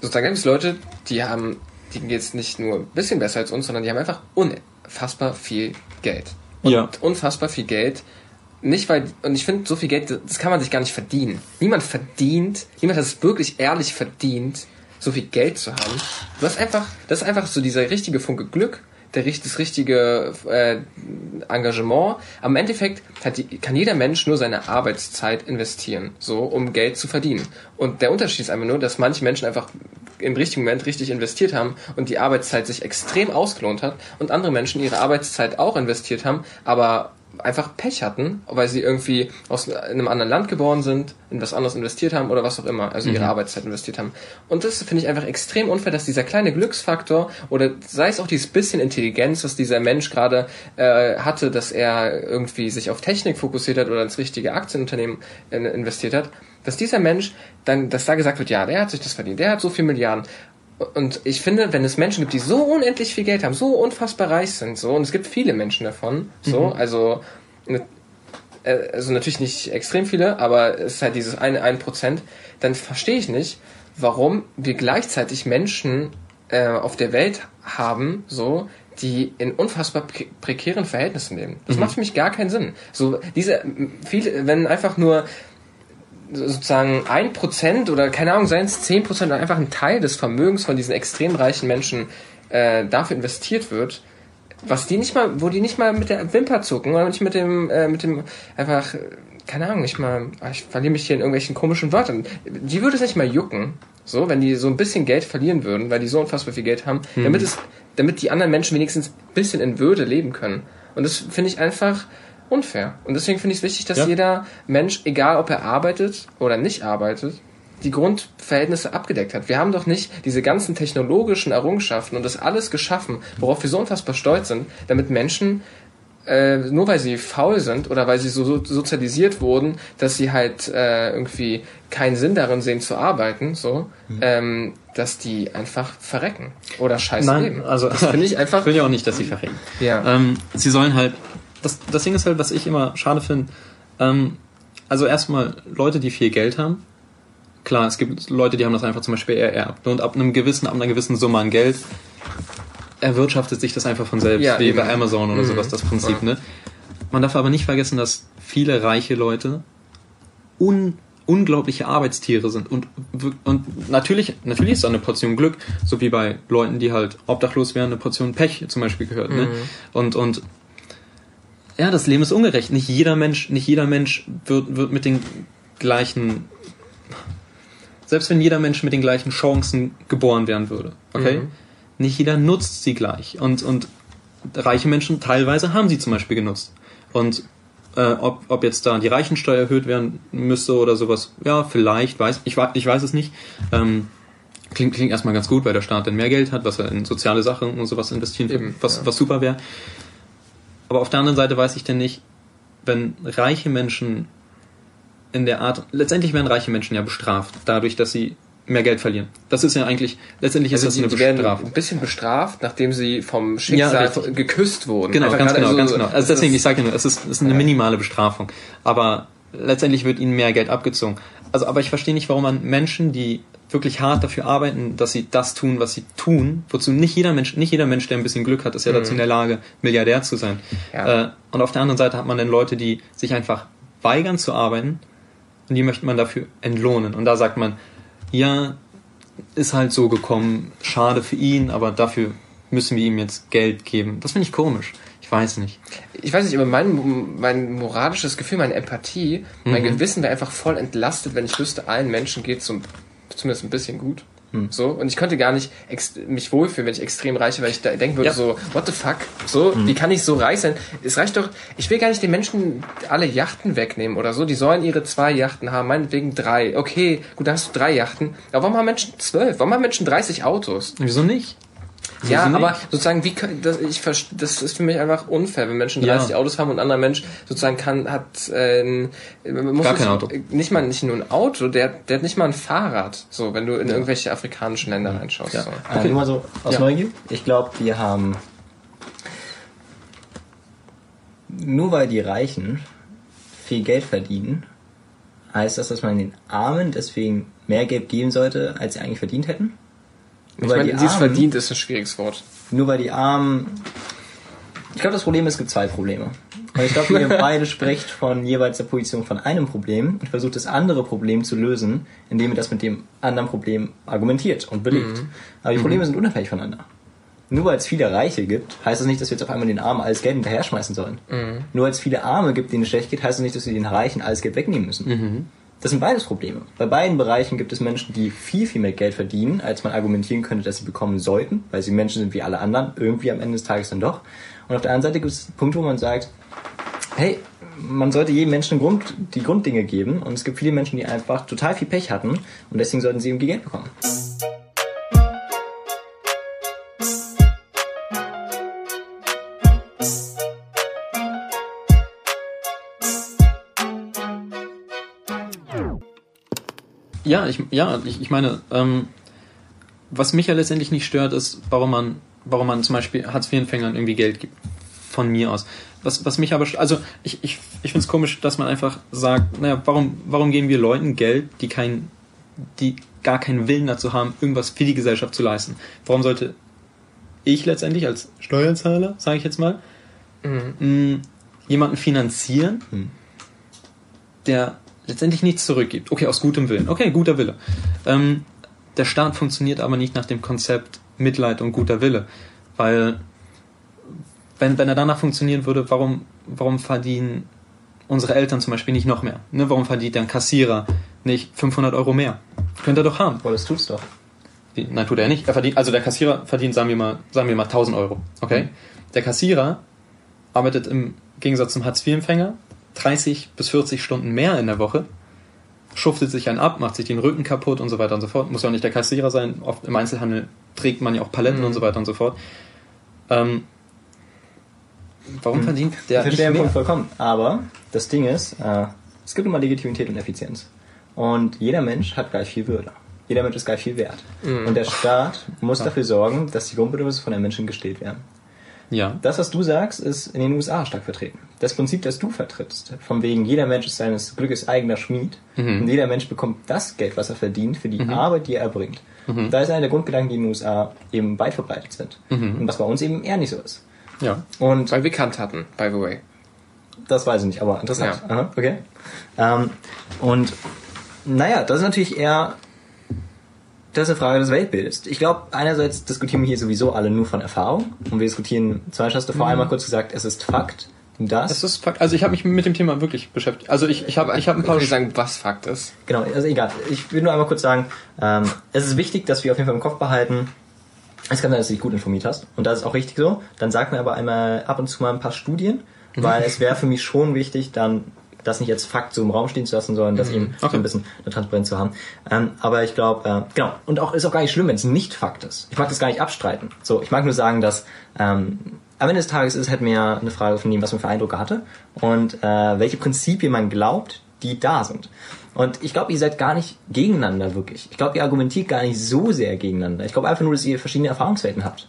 sozusagen gibt es Leute, die haben, die geht's nicht nur ein bisschen besser als uns, sondern die haben einfach unfassbar viel Geld. Und Ja. unfassbar viel Geld. Nicht weil, und ich finde, so viel Geld, das kann man sich gar nicht verdienen. Niemand verdient, niemand hat es wirklich ehrlich verdient, so viel Geld zu haben. Du hast einfach, das ist einfach so dieser richtige Funke Glück, der, das richtige äh, Engagement. Im Endeffekt die, kann jeder Mensch nur seine Arbeitszeit investieren, so um Geld zu verdienen. Und der Unterschied ist einfach nur, dass manche Menschen einfach im richtigen Moment richtig investiert haben und die Arbeitszeit sich extrem ausgelohnt hat und andere Menschen ihre Arbeitszeit auch investiert haben, aber einfach Pech hatten, weil sie irgendwie aus einem anderen Land geboren sind, in was anderes investiert haben oder was auch immer, also ihre Arbeitszeit investiert haben. Und das finde ich einfach extrem unfair, dass dieser kleine Glücksfaktor oder sei es auch dieses bisschen Intelligenz, was dieser Mensch gerade äh, hatte, dass er irgendwie sich auf Technik fokussiert hat oder ins richtige Aktienunternehmen in, investiert hat, dass dieser Mensch dann, dass da gesagt wird, ja, der hat sich das verdient, der hat so viel Milliarden. Und ich finde, wenn es Menschen gibt, die so unendlich viel Geld haben, so unfassbar reich sind, so, und es gibt viele Menschen davon, so, also, ne, äh, also natürlich nicht extrem viele, aber es ist halt dieses eine, ein Prozent, dann verstehe ich nicht, warum wir gleichzeitig Menschen äh, auf der Welt haben, so, die in unfassbar pre prekären Verhältnissen leben. Das macht für mich gar keinen Sinn. So, diese, viele, wenn einfach nur sozusagen ein Prozent oder keine Ahnung, seien es zehn Prozent oder einfach ein Teil des Vermögens von diesen extrem reichen Menschen äh, dafür investiert wird, was die nicht mal, wo die nicht mal mit der Wimper zucken oder nicht mit dem, äh, mit dem einfach, keine Ahnung, nicht mal, ah, ich verliere mich hier in irgendwelchen komischen Wörtern. Die würde es nicht mal jucken, so, wenn die so ein bisschen Geld verlieren würden, weil die so unfassbar viel Geld haben, damit es, damit die anderen Menschen wenigstens ein bisschen in Würde leben können. Und das finde ich einfach unfair. Und deswegen finde ich es wichtig, dass Ja. jeder Mensch, egal ob er arbeitet oder nicht arbeitet, die Grundverhältnisse abgedeckt hat. Wir haben doch nicht diese ganzen technologischen Errungenschaften und das alles geschaffen, worauf wir so unfassbar stolz sind, damit Menschen äh, nur weil sie faul sind oder weil sie so so sozialisiert wurden, dass sie halt äh, irgendwie keinen Sinn darin sehen zu arbeiten, so, ähm, dass die einfach verrecken oder scheiße Nein, leben. also finde ich einfach. Ich will ja auch nicht, dass sie verrecken. Ja. Ähm, sie sollen halt. Das, das Ding ist halt, was ich immer schade finde. Ähm, also erstmal Leute, die viel Geld haben. Klar, es gibt Leute, die haben das einfach zum Beispiel ererbt. Und ab einem gewissen, ab einer gewissen Summe an Geld erwirtschaftet sich das einfach von selbst, Ja, wie eben. bei Amazon oder Mhm. sowas, das Prinzip, Ja. ne? man darf aber nicht vergessen, dass viele reiche Leute un, unglaubliche Arbeitstiere sind und, und natürlich, natürlich ist da eine Portion Glück, so wie bei Leuten, die halt obdachlos wären, eine Portion Pech zum Beispiel gehört. Ne? Und, und ja, das Leben ist ungerecht. Nicht jeder Mensch, nicht jeder Mensch wird, wird mit den gleichen, selbst wenn jeder Mensch mit den gleichen Chancen geboren werden würde, okay? Mhm. Nicht jeder nutzt sie gleich. Und, und reiche Menschen teilweise haben sie zum Beispiel genutzt. Und äh, ob, ob jetzt da die Reichensteuer erhöht werden müsste oder sowas, ja, vielleicht, weiß, ich, ich weiß es nicht. Ähm, klingt, klingt erstmal ganz gut, weil der Staat dann mehr Geld hat, was er in soziale Sachen und sowas investieren Eben, was, ja. was super wäre. Aber auf der anderen Seite weiß ich denn nicht, wenn reiche Menschen in der Art, letztendlich werden reiche Menschen ja bestraft, dadurch, dass sie mehr Geld verlieren. Das ist ja eigentlich, letztendlich ist Also das die, eine Bestrafung. ein bisschen bestraft, nachdem sie vom Schicksal richtig. geküsst wurden. Genau, Einfach ganz genau, so- ganz genau. Also deswegen, ist- ich sage ja nur, es ist, es ist eine minimale Bestrafung. Aber letztendlich wird ihnen mehr Geld abgezogen. Also, aber ich verstehe nicht, warum man Menschen, die wirklich hart dafür arbeiten, dass sie das tun, was sie tun, wozu nicht jeder Mensch, nicht jeder Mensch, der ein bisschen Glück hat, ist ja dazu in der Lage, Milliardär zu sein. Ja. Äh, und auf der anderen Seite hat man dann Leute, die sich einfach weigern zu arbeiten und die möchte man dafür entlohnen. Und da sagt man, ja, ist halt so gekommen, schade für ihn, aber dafür müssen wir ihm jetzt Geld geben. Das finde ich komisch. Ich weiß nicht. ich weiß nicht, aber mein, mein moralisches Gefühl, meine Empathie, mein Gewissen wäre einfach voll entlastet, wenn ich wüsste, allen Menschen geht es zumindest ein bisschen gut. So, und ich könnte gar nicht mich wohlfühlen, wenn ich extrem reich wäre, weil ich da denken würde, Ja. so, what the fuck? So, wie kann ich so reich sein? Es reicht doch, ich will gar nicht den Menschen alle Yachten wegnehmen oder so. Die sollen ihre zwei Yachten haben, meinetwegen drei. Okay, gut, dann hast du drei Yachten. Aber warum haben Menschen zwölf? Warum haben Menschen 30 Autos? Wieso nicht? Ja, Wieso aber sozusagen, wie können, das, ich das ist für mich einfach unfair, wenn Menschen Ja. 30 Autos haben und ein anderer Mensch sozusagen kann, hat äh, ein, man muss Gar kein Auto. Nicht mal nicht nur ein Auto, der, der hat nicht mal ein Fahrrad. So, wenn du in irgendwelche afrikanischen Länder reinschaust. Ja. So. Äh, nur mal so aus Ja. Neugier. Ich glaube, wir haben. Nur weil die Reichen viel Geld verdienen, heißt das, dass man den Armen deswegen mehr Geld geben sollte, als sie eigentlich verdient hätten? Ich Nur weil meine, die dieses Armen- verdient ist ein schwieriges Wort. Nur weil die Armen. Ich glaube, das Problem ist, es gibt zwei Probleme. Und ich glaube, ihr beide sprecht von jeweils der Position von einem Problem und versucht das andere Problem zu lösen, indem ihr das mit dem anderen Problem argumentiert und belegt. Aber die Probleme sind unabhängig voneinander. Nur weil es viele Reiche gibt, heißt das nicht, dass wir jetzt auf einmal den Armen alles Geld hinterher schmeißen sollen. Nur weil es viele Arme gibt, denen es schlecht geht, heißt das nicht, dass wir den Reichen alles Geld wegnehmen müssen. Das sind beides Probleme. Bei beiden Bereichen gibt es Menschen, die viel, viel mehr Geld verdienen, als man argumentieren könnte, dass sie bekommen sollten, weil sie Menschen sind wie alle anderen, irgendwie am Ende des Tages dann doch. Und auf der anderen Seite gibt es Punkte, wo man sagt, hey, man sollte jedem Menschen Grund, die Grunddinge geben und es gibt viele Menschen, die einfach total viel Pech hatten und deswegen sollten sie irgendwie Geld bekommen. Ja, ich, ja, ich, ich meine, ähm, was mich ja letztendlich nicht stört, ist, warum man, warum man zum Beispiel Hartz-IV-Empfängern irgendwie Geld gibt. Von mir aus. Was, was mich aber, also ich, ich, ich finde es komisch, dass man einfach sagt, naja, warum, warum geben wir Leuten Geld, die kein, die gar keinen Willen dazu haben, irgendwas für die Gesellschaft zu leisten? Warum sollte ich letztendlich als Steuerzahler, sage ich jetzt mal, mh, jemanden finanzieren, der letztendlich nichts zurückgibt. Okay, aus gutem Willen. Okay, guter Wille. Ähm, der Staat funktioniert aber nicht nach dem Konzept Mitleid und guter Wille. Weil, wenn, wenn er danach funktionieren würde, warum, warum verdienen unsere Eltern zum Beispiel nicht noch mehr? Ne? Warum verdient der Kassierer nicht 500 Euro mehr? Könnte er doch haben. Boah, das tut's doch. Nein, tut er nicht. Er verdient, also der Kassierer verdient, sagen wir mal, sagen wir mal 1000 Euro. Okay? Der Kassierer arbeitet im Gegensatz zum Hartz-IV-Empfänger 30 bis 40 Stunden mehr in der Woche, schuftet sich einen ab, macht sich den Rücken kaputt und so weiter und so fort. Muss ja auch nicht der Kassierer sein. Oft im Einzelhandel trägt man ja auch Paletten und so weiter und so fort. Ähm, warum verdient der ich verstehe den Punkt vollkommen. Aber das Ding ist, äh, es gibt immer Legitimität und Effizienz. Und jeder Mensch hat gleich viel Würde. Jeder Mensch ist gleich viel wert. Und der Staat muss dafür sorgen, dass die Grundbedürfnisse von den Menschen gestillt werden. Ja. Das, was du sagst, ist in den USA stark vertreten. Das Prinzip, das du vertrittst, von wegen jeder Mensch ist seines Glückes eigener Schmied Mhm. und jeder Mensch bekommt das Geld, was er verdient, für die Arbeit, die er erbringt. Da ist einer der Grundgedanken, die in den USA eben weit verbreitet sind. Mhm. Und was bei uns eben eher nicht so ist. Ja. Und Weil wir Kant hatten, by the way. Das weiß ich nicht, aber interessant. Ja. Aha, okay. Ähm, und naja, das ist natürlich eher das ist eine Frage des Weltbildes. Ich glaube, einerseits diskutieren wir hier sowieso alle nur von Erfahrung und wir diskutieren, zum Beispiel hast du vor mhm. einmal kurz gesagt, es ist Fakt. Das? Es ist Fakt. Also ich habe mich mit dem Thema wirklich beschäftigt. Also ich, ich habe ich hab ein paar... Ich sagen, was Fakt ist. Genau, also egal. Ich will nur einmal kurz sagen, ähm, es ist wichtig, dass wir auf jeden Fall im Kopf behalten, es kann sein, dass du dich gut informiert hast. Und das ist auch richtig so. Dann sag mir aber einmal ab und zu mal ein paar Studien, mhm. weil es wäre für mich schon wichtig, dann das nicht als Fakt so im Raum stehen zu lassen, sondern das mhm. eben okay. so ein bisschen eine Transparenz zu haben. Ähm, aber ich glaube, äh, genau. Und auch ist auch gar nicht schlimm, wenn es nicht Fakt ist. Ich mag das gar nicht abstreiten. So, ich mag nur sagen, dass ähm, am Ende des Tages ist halt mehr eine Frage von dem, was man für Eindrücke hatte und äh, welche Prinzipien man glaubt, die da sind. Und ich glaube, ihr seid gar nicht gegeneinander wirklich. Ich glaube, ihr argumentiert gar nicht so sehr gegeneinander. Ich glaube einfach nur, dass ihr verschiedene Erfahrungswelten habt.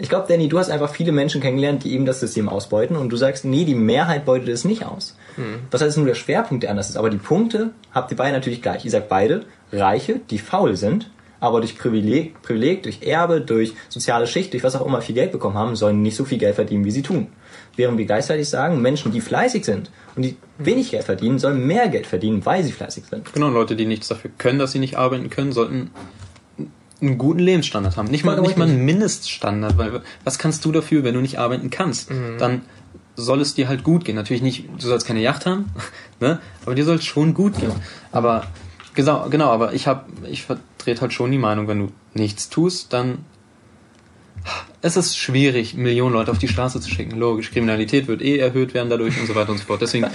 Ich glaube, Danny, du hast einfach viele Menschen kennengelernt, die eben das System ausbeuten und du sagst, nee, die Mehrheit beutet es nicht aus. Hm. Das heißt, nur der Schwerpunkt, der anders ist. Aber die Punkte habt ihr beide natürlich gleich. Ihr sagt beide, Reiche, die faul sind, aber durch Privileg, Privileg, durch Erbe, durch soziale Schicht, durch was auch immer viel Geld bekommen haben, sollen nicht so viel Geld verdienen, wie sie tun. Während wir gleichzeitig sagen, Menschen, die fleißig sind und die wenig Geld verdienen, sollen mehr Geld verdienen, weil sie fleißig sind. Genau, Leute, die nichts dafür können, dass sie nicht arbeiten können, sollten einen guten Lebensstandard haben. Nicht mal, nicht mal einen Mindeststandard, weil was kannst du dafür, wenn du nicht arbeiten kannst? Mhm. Dann soll es dir halt gut gehen. Natürlich nicht, du sollst keine Yacht haben, ne? aber dir soll es schon gut gehen. Aber genau, genau, aber ich habe, ich vertrete halt schon die Meinung, wenn du nichts tust, dann es ist schwierig, Millionen Leute auf die Straße zu schicken. Logisch, Kriminalität wird eh erhöht werden dadurch und so weiter und so fort. Deswegen,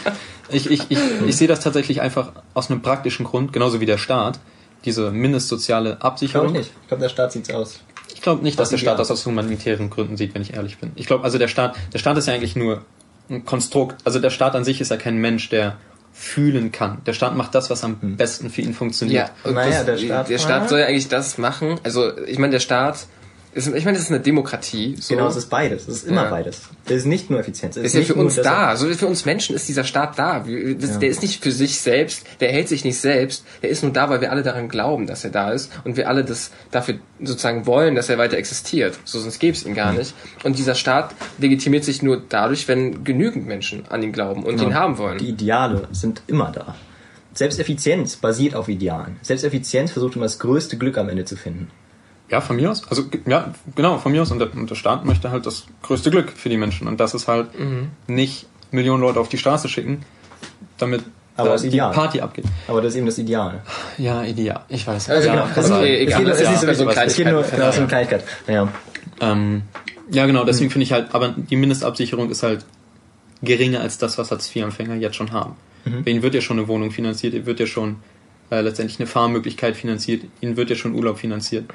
ich, ich, ich, ich sehe das tatsächlich einfach aus einem praktischen Grund, genauso wie der Staat diese mindestsoziale Absicherung. Ich glaube nicht. Ich glaube, der Staat sieht's aus. Ich glaube nicht, dass der Staat das aus humanitären Gründen sieht, wenn ich ehrlich bin. Ich glaube, also der Staat, der Staat ist ja eigentlich nur ein Konstrukt. Also der Staat an sich ist ja kein Mensch, der fühlen kann. Der Staat macht das, was am hm. besten für ihn funktioniert. Ja, und naja, das, der Staat, der Staat soll ja eigentlich das machen. Also ich meine, der Staat ich meine, das ist eine Demokratie. So. Genau, es ist beides. Es ist immer ja. beides. Das ist nicht nur Effizienz. Es ist, ist ja für uns da. So für uns Menschen ist dieser Staat da. Das, ja. Der ist nicht für sich selbst. Der hält sich nicht selbst. Der ist nur da, weil wir alle daran glauben, dass er da ist und wir alle das dafür sozusagen wollen, dass er weiter existiert. So sonst gäbe es ihn gar nicht. Und dieser Staat legitimiert sich nur dadurch, wenn genügend Menschen an ihn glauben und genau. ihn haben wollen. Die Ideale sind immer da. Selbst Effizienz basiert auf Idealen. Selbst Effizienz versucht immer das größte Glück am Ende zu finden. Ja, von mir aus. Also ja, genau, von mir aus. Und der, und der Staat möchte halt das größte Glück für die Menschen. Und das ist halt mhm. nicht Millionen Leute auf die Straße schicken, damit aber die Party abgeht. Aber das ist eben das Ideal. Ja, ideal. Ich weiß. Also ja, genau. Das ist egal. Es geht, es so es geht nur ja. um Kleinigkeit. Ja. Ähm, ja, genau. Deswegen mhm. finde ich halt, aber die Mindestabsicherung ist halt geringer als das, was Hartz-IV-Empfänger jetzt schon haben. Mhm. Ihnen wird ja schon eine Wohnung finanziert, ihnen wird ja schon äh, letztendlich eine Fahrmöglichkeit finanziert, ihnen wird ja schon Urlaub finanziert.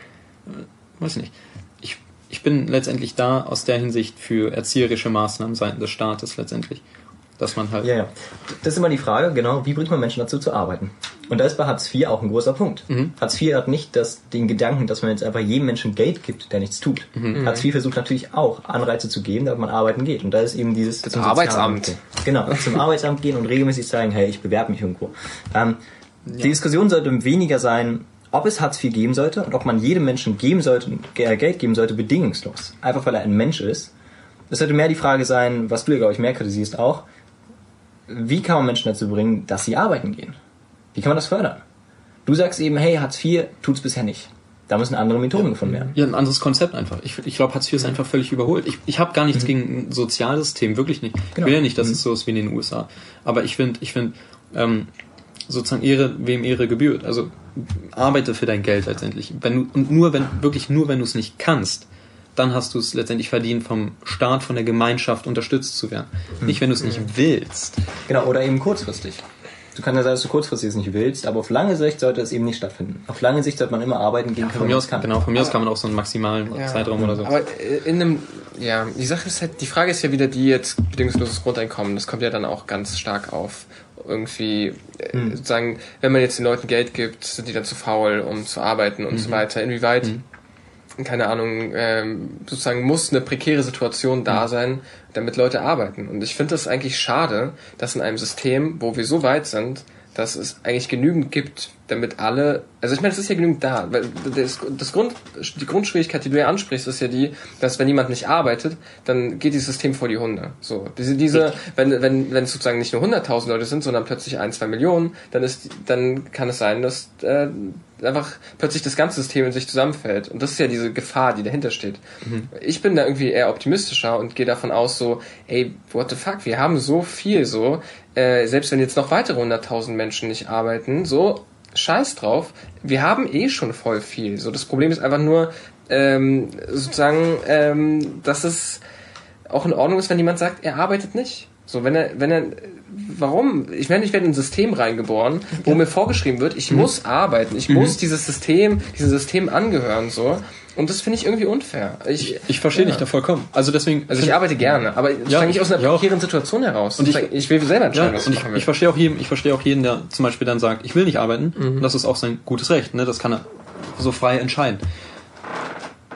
Äh, weiß nicht. Ich, ich bin letztendlich da aus der Hinsicht für erzieherische Maßnahmen seitens des Staates letztendlich. Dass man halt. Ja, ja. Das ist immer die Frage, genau, wie bringt man Menschen dazu zu arbeiten? Und da ist bei Hartz IV auch ein großer Punkt. Mhm. Hartz IV hat nicht das, den Gedanken, dass man jetzt einfach jedem Menschen Geld gibt, der nichts tut. Mhm. Hartz IV versucht natürlich auch Anreize zu geben, damit man arbeiten geht. Und da ist eben dieses zum Arbeitsamt. Genau, zum Arbeitsamt gehen und regelmäßig sagen, hey, ich bewerbe mich irgendwo. Ähm, ja. Die Diskussion sollte weniger sein, ob es Hartz IV geben sollte und ob man jedem Menschen geben sollte, äh, Geld geben sollte, bedingungslos. Einfach weil er ein Mensch ist. Es sollte mehr die Frage sein, was du ja, glaube ich, mehr kritisierst auch, wie kann man Menschen dazu bringen, dass sie arbeiten gehen? Wie kann man das fördern? Du sagst eben, hey, Hartz IV tut's bisher nicht. Da müssen andere Methoden ja, gefunden werden. Ja, ein anderes Konzept einfach. Ich, ich glaube, Hartz IV ist einfach völlig überholt. Ich, ich habe gar nichts mhm. gegen ein Sozialsystem, wirklich nicht. Genau. Ich will ja nicht, dass mhm. es so ist wie in den USA. Aber ich finde, ich finde, ähm, sozusagen Ehre, wem Ehre gebührt. Also arbeite für dein Geld letztendlich. Wenn du, und nur wenn, wirklich nur wenn du es nicht kannst, dann hast du es letztendlich verdient, vom Staat, von der Gemeinschaft unterstützt zu werden. Hm. Nicht, wenn du es nicht willst. Genau, oder eben kurzfristig. Du kannst ja sagen, dass du kurzfristig es nicht willst, aber auf lange Sicht sollte es eben nicht stattfinden. Auf lange Sicht sollte man immer arbeiten gehen ja, können, von mir aus, kann. Genau, von mir aus kann man auch so einen maximalen ja, Zeitraum oder so. Aber in einem, ja, die Sache ist halt, die Frage ist ja wieder die jetzt bedingungsloses Grundeinkommen. Das kommt ja dann auch ganz stark auf irgendwie mhm. sozusagen, wenn man jetzt den Leuten Geld gibt, sind die dann zu faul, um zu arbeiten und mhm. so weiter. Inwieweit, mhm. Keine Ahnung, ähm, sozusagen muss eine prekäre Situation da mhm. sein, damit Leute arbeiten. Und ich finde das eigentlich schade, dass in einem System, wo wir so weit sind, dass es eigentlich genügend gibt, damit alle Also ich meine, es ist ja genügend da. Weil das, das Grund, die Grundschwierigkeit, die du ja ansprichst, ist ja die, dass wenn jemand nicht arbeitet, dann geht dieses System vor die Hunde. So, diese, diese, wenn, wenn, wenn es sozusagen nicht nur 100.000 Leute sind, sondern plötzlich ein, zwei Millionen, dann ist, dann kann es sein, dass äh, einfach plötzlich das ganze System in sich zusammenfällt. Und das ist ja diese Gefahr, die dahinter steht. Mhm. Ich bin da irgendwie eher optimistischer und gehe davon aus, so, ey, what the fuck, wir haben so viel so, äh, selbst wenn jetzt noch weitere 100.000 Menschen nicht arbeiten, so, scheiß drauf, wir haben eh schon voll viel. So, das Problem ist einfach nur, ähm, sozusagen, ähm, dass es auch in Ordnung ist, wenn jemand sagt, er arbeitet nicht. So, wenn er, wenn er, warum? Ich meine, ich werde in ein System reingeboren, wo mir vorgeschrieben wird, ich mhm. muss arbeiten, ich mhm. muss dieses System, diesem System angehören, so. Und das finde ich irgendwie unfair. Ich, ich verstehe ja. dich da vollkommen. Also deswegen. Also ich arbeite gerne, aber ich ja, nicht aus einer prekären Situation heraus. Und ich, ich will selber entscheiden, ja, was und ich, ich verstehe auch jeden, ich verstehe auch jeden, der zum Beispiel dann sagt, ich will nicht arbeiten. Mhm. Das ist auch sein gutes Recht. Ne? Das kann er so frei entscheiden.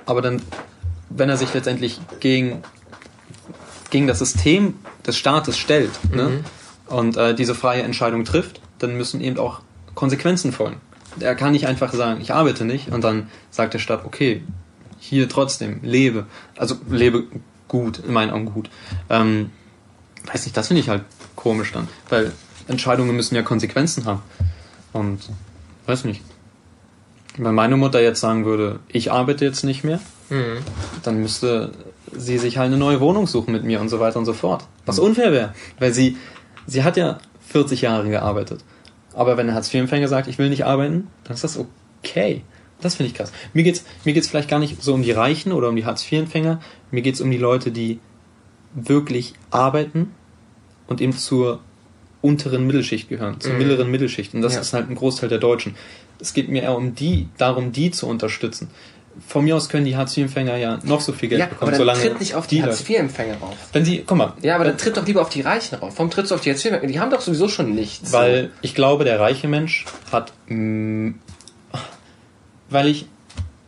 Aber dann, wenn er sich letztendlich gegen gegen das System des Staates stellt ne? mhm. ne? und äh, diese freie Entscheidung trifft, dann müssen eben auch Konsequenzen folgen er kann nicht einfach sagen, ich arbeite nicht und dann sagt der Staat, okay, hier trotzdem, lebe. Also lebe gut, in meinen Augen gut. Ähm, weiß nicht, das finde ich halt komisch dann, weil Entscheidungen müssen ja Konsequenzen haben. Und weiß nicht. Wenn meine Mutter jetzt sagen würde, ich arbeite jetzt nicht mehr, mhm. dann müsste sie sich halt eine neue Wohnung suchen mit mir und so weiter und so fort. Was unfair wäre, weil sie, sie hat ja 40 Jahre gearbeitet. Aber wenn ein Hartz-IV-Empfänger sagt, ich will nicht arbeiten, dann ist das okay. Das finde ich krass. Mir geht's, mir geht's vielleicht gar nicht so um die Reichen oder um die Hartz-IV-Empfänger. Mir geht's um die Leute, die wirklich arbeiten und eben zur unteren Mittelschicht gehören, zur mhm. mittleren Mittelschicht. Und das ja. ist halt ein Großteil der Deutschen. Es geht mir eher um die, darum, die zu unterstützen von mir aus können die Hartz-IV-Empfänger ja noch so viel Geld ja, bekommen, aber dann solange tritt nicht auf die Hartz-IV-Empfänger rauf. Wenn sie, guck mal. Ja, aber dann tritt doch lieber auf die Reichen rauf. Warum trittst du auf die Hartz-IV-Empfänger? Die haben doch sowieso schon nichts. Weil ich glaube, der reiche Mensch hat, mh, mm, weil ich,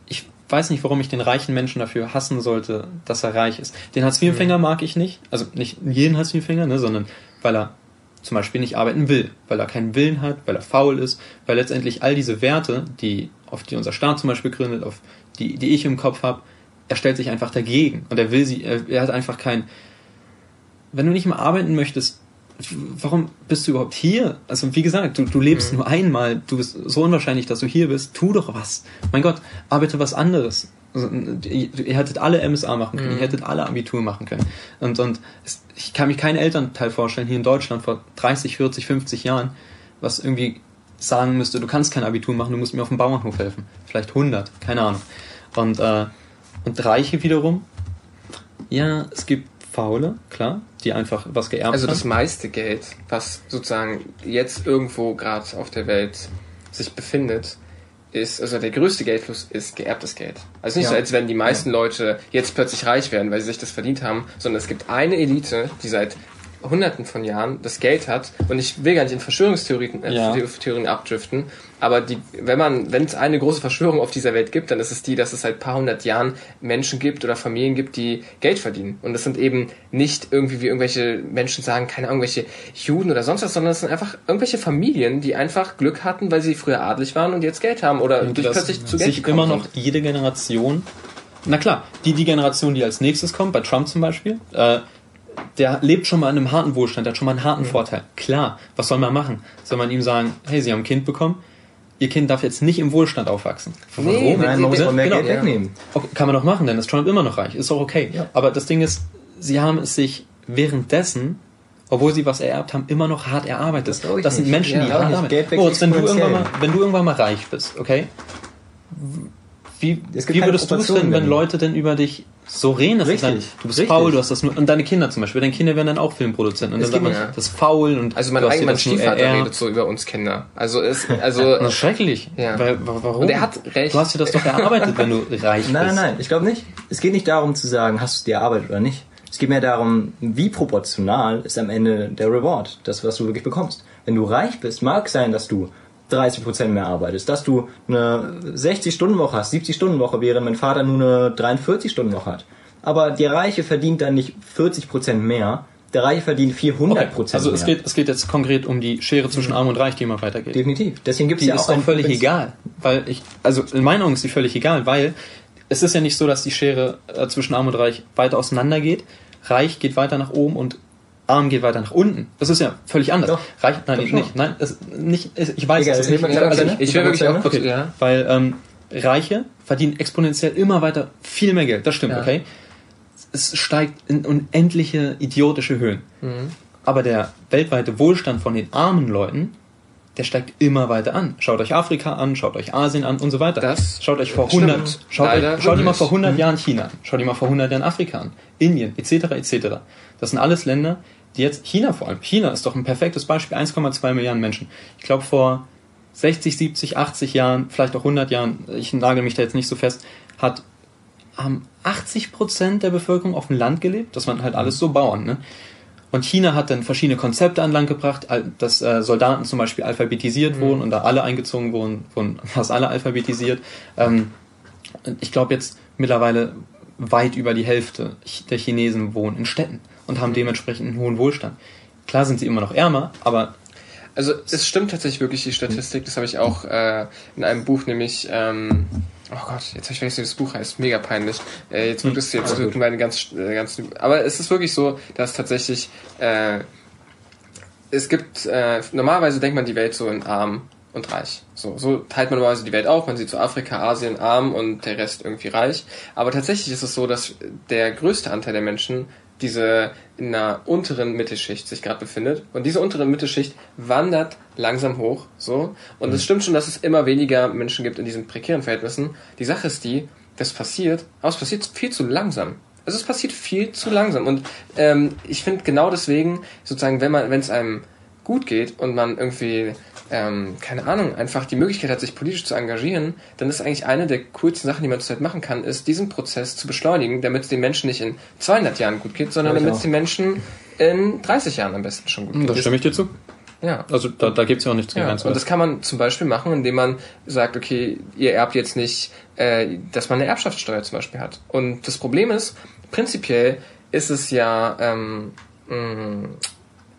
ich weiß nicht, warum ich den reichen Menschen dafür hassen sollte, dass er reich ist. Den Hartz-IV-Empfänger mhm. mag ich nicht, also nicht jeden Hartz-IV-Empfänger, ne, sondern weil er zum Beispiel nicht arbeiten will, weil er keinen Willen hat, weil er faul ist, weil letztendlich all diese Werte, die auf die unser Staat zum Beispiel gründet, auf die, die ich im Kopf habe, er stellt sich einfach dagegen und er will sie, er, er hat einfach kein. Wenn du nicht mehr arbeiten möchtest, warum bist du überhaupt hier? Also wie gesagt, du, du lebst mhm. nur einmal, du bist so unwahrscheinlich, dass du hier bist, tu doch was. Mein Gott, arbeite was anderes. Also, ihr, ihr hättet alle MSA machen können, mhm. ihr hättet alle Abitur machen können. Und, und es, ich kann mich keinen Elternteil vorstellen, hier in Deutschland vor 30, 40, 50 Jahren, was irgendwie sagen müsste, du kannst kein Abitur machen, du musst mir auf dem Bauernhof helfen. Vielleicht 100, keine Ahnung. Und, äh, und Reiche wiederum, ja, es gibt Faule, klar, die einfach was geerbt haben. Also das meiste Geld, was sozusagen jetzt irgendwo gerade auf der Welt sich befindet, ist, also der größte Geldfluss ist geerbtes Geld. Also nicht ja. so, als wenn die meisten ja. Leute jetzt plötzlich reich werden, weil sie sich das verdient haben, sondern es gibt eine Elite, die seit hunderten von Jahren das Geld hat und ich will gar nicht in Verschwörungstheorien äh, ja. Abdriften, aber die, wenn man, wenn es eine große Verschwörung auf dieser Welt gibt, dann ist es die, dass es seit paar hundert Jahren Menschen gibt oder Familien gibt, die Geld verdienen. Und das sind eben nicht irgendwie wie irgendwelche Menschen sagen, keine Ahnung, irgendwelche Juden oder sonst was, sondern es sind einfach irgendwelche Familien, die einfach Glück hatten, weil sie früher adelig waren und jetzt Geld haben oder und durch plötzlich zu Geld sich immer noch jede Generation na klar, die, die Generation, die als nächstes kommt, bei Trump zum Beispiel, äh, der lebt schon mal in einem harten Wohlstand, der hat schon mal einen harten mhm. Vorteil. Klar, was soll man machen? Soll man ihm sagen, hey, Sie haben ein Kind bekommen, Ihr Kind darf jetzt nicht im Wohlstand aufwachsen. Warum? Nee, Nein, man muss auch mehr genau. Geld wegnehmen. Okay, kann man doch machen, denn ist Trump immer noch reich. Ist auch okay. Ja. Aber das Ding ist, Sie haben es sich währenddessen obwohl sie was ererbt haben, immer noch hart erarbeitet. Das, das sind Menschen, ja, die hart arbeiten. Moritz, wenn du, irgendwann mal, wenn du irgendwann mal reich bist, okay? Wie, wie würdest du es finden, wenn Leute denn über dich so reden, dass Richtig. Dann, du bist Richtig. faul, du hast das nur, und deine Kinder zum Beispiel, deine Kinder werden dann auch Filmproduzenten und das dann sagt man, ja. das ist faul und also mein eigener Stiefvater redet so über uns Kinder. Also ist also das ist schrecklich. Ja. Weil, warum? Und er hat recht. Du hast dir das doch erarbeitet, wenn du reich bist. Nein, nein, nein, ich glaube nicht. Es geht nicht darum zu sagen, hast du es dir erarbeitet oder nicht. Es geht mehr darum, wie proportional ist am Ende der Reward, das was du wirklich bekommst. Wenn du reich bist, mag sein, dass du 30% mehr arbeitest, dass du eine 60-Stunden-Woche hast, 70-Stunden-Woche wäre mein Vater nur eine 43-Stunden-Woche hat. Aber der Reiche verdient dann nicht 40% mehr, der Reiche verdient 400 okay, Also es geht, es geht jetzt konkret um die Schere zwischen Arm und Reich, die immer weitergeht. Definitiv. Deswegen gibt es ja auch, auch völlig egal. weil ich, also in meinen Augen ist die völlig egal, weil es ist ja nicht so, dass die Schere äh, zwischen Arm und Reich weiter auseinander geht. Reich geht weiter nach oben und Arm geht weiter nach unten. Das ist ja völlig anders. Doch. Reich, nein, Doch nicht, nein, das, nicht, ich weiß, Egal, es nicht, wir also ich, Ich wäre wirklich auch, okay, ja. weil ähm, Reiche verdienen exponentiell immer weiter viel mehr Geld. Das stimmt, Ja. okay. Es steigt in unendliche idiotische Höhen. Mhm. Aber der weltweite Wohlstand von den armen Leuten, der steigt immer weiter an. Schaut euch Afrika an, schaut euch Asien an und so weiter. Das schaut euch vor stimmt. 100, schaut, euch, schaut ihr mal vor 100 Jahren China an, schaut ihr mal vor 100 Jahren Afrika an, Indien etc. etc. Das sind alles Länder, die jetzt China vor allem. China ist doch ein perfektes Beispiel, 1,2 Milliarden Menschen. Ich glaube vor 60, 70, 80 Jahren, vielleicht auch 100 Jahren, ich nagel mich da jetzt nicht so fest, hat haben 80 Prozent der Bevölkerung auf dem Land gelebt. Das waren halt alles so Bauern. Ne? Und China hat dann verschiedene Konzepte an Land gebracht, dass äh, Soldaten zum Beispiel alphabetisiert wurden und da alle eingezogen wurden, wurden fast alle alphabetisiert. Ähm, ich glaube jetzt mittlerweile weit über die Hälfte der Chinesen wohnen in Städten und haben dementsprechend einen hohen Wohlstand. Klar sind sie immer noch ärmer, aber Also es stimmt tatsächlich wirklich die Statistik, das habe ich auch äh, in einem Buch, nämlich, ähm, oh Gott, jetzt habe ich vergessen, wie das Buch heißt, mega peinlich. Äh, jetzt wird es jetzt wird meine ganz, äh, ganz, aber es ist wirklich so, dass tatsächlich äh, es gibt, äh, normalerweise denkt man die Welt so in arm und reich. So, so teilt man normalerweise die Welt auf. Man sieht so Afrika, Asien arm und der Rest irgendwie reich. Aber tatsächlich ist es so, dass der größte Anteil der Menschen diese in einer unteren Mittelschicht sich gerade befindet. Und diese untere Mittelschicht wandert langsam hoch. So. Und es stimmt schon, dass es immer weniger Menschen gibt in diesen prekären Verhältnissen. Die Sache ist die, das passiert, aber es passiert viel zu langsam. Also es passiert viel zu langsam. Und ähm, ich finde genau deswegen, sozusagen, wenn man, wenn es einem gut geht und man irgendwie, ähm, keine Ahnung, einfach die Möglichkeit hat, sich politisch zu engagieren, dann ist eigentlich eine der coolsten Sachen, die man zurzeit machen kann, ist, diesen Prozess zu beschleunigen, damit es den Menschen nicht in 200 Jahren gut geht, sondern damit es den Menschen in 30 Jahren am besten schon gut geht. da stimme ich dir zu. Ja. Also da, da gibt es ja auch nichts gegen Ja, und das kann man zum Beispiel machen, indem man sagt, okay, ihr erbt jetzt nicht, äh, dass man eine Erbschaftssteuer zum Beispiel hat. Und das Problem ist, prinzipiell ist es ja ähm, mh,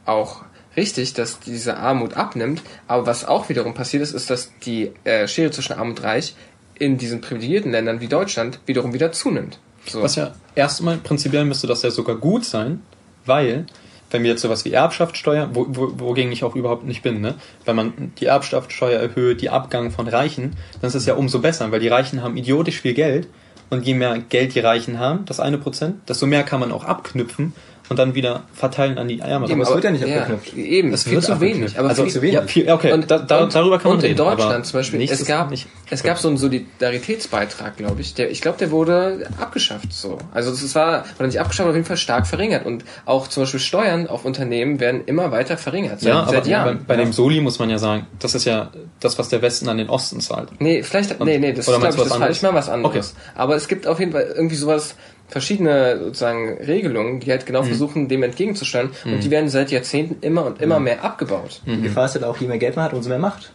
auch richtig, dass diese Armut abnimmt, aber was auch wiederum passiert ist, ist, dass die äh, Schere zwischen Arm und Reich in diesen privilegierten Ländern wie Deutschland wiederum wieder zunimmt. So. Was ja erstmal prinzipiell müsste das ja sogar gut sein, weil wenn wir jetzt sowas wie Erbschaftssteuer, wo, wo, wogegen ich auch überhaupt nicht bin, ne? wenn man die Erbschaftssteuer erhöht, die Abgang von Reichen, dann ist es ja umso besser, weil die Reichen haben idiotisch viel Geld und je mehr Geld die Reichen haben, das eine Prozent, desto mehr kann man auch abknüpfen und dann wieder verteilen an die Ärmeren. Aber es wird ja nicht abgeknüpft. eben, Es viel wird zu wenig. Aber also, viel, zu wenig. Ja, viel, okay, Und, da, da, und, darüber kann man und reden. in Deutschland aber zum Beispiel, es gab, nicht- es gab so einen Solidaritätsbeitrag, glaube ich. Der, ich glaube, der wurde abgeschafft so. Also es war, oder nicht abgeschafft, aber auf jeden Fall stark verringert. Und auch zum Beispiel Steuern auf Unternehmen werden immer weiter verringert. Seit, ja, aber seit bei, Jahren. bei dem Soli muss man ja sagen, das ist ja das, was der Westen an den Osten zahlt. Nee, vielleicht, nee, nee, das ist, glaube ich, das was falsch mal was anderes. Okay. Aber es gibt auf jeden Fall irgendwie sowas, verschiedene sozusagen Regelungen, die halt Mhm. genau versuchen, dem entgegenzustellen. Und die werden seit Jahrzehnten immer und Mhm. immer mehr abgebaut. Die Gefahr ist halt auch, je mehr Geld man hat, umso mehr Macht.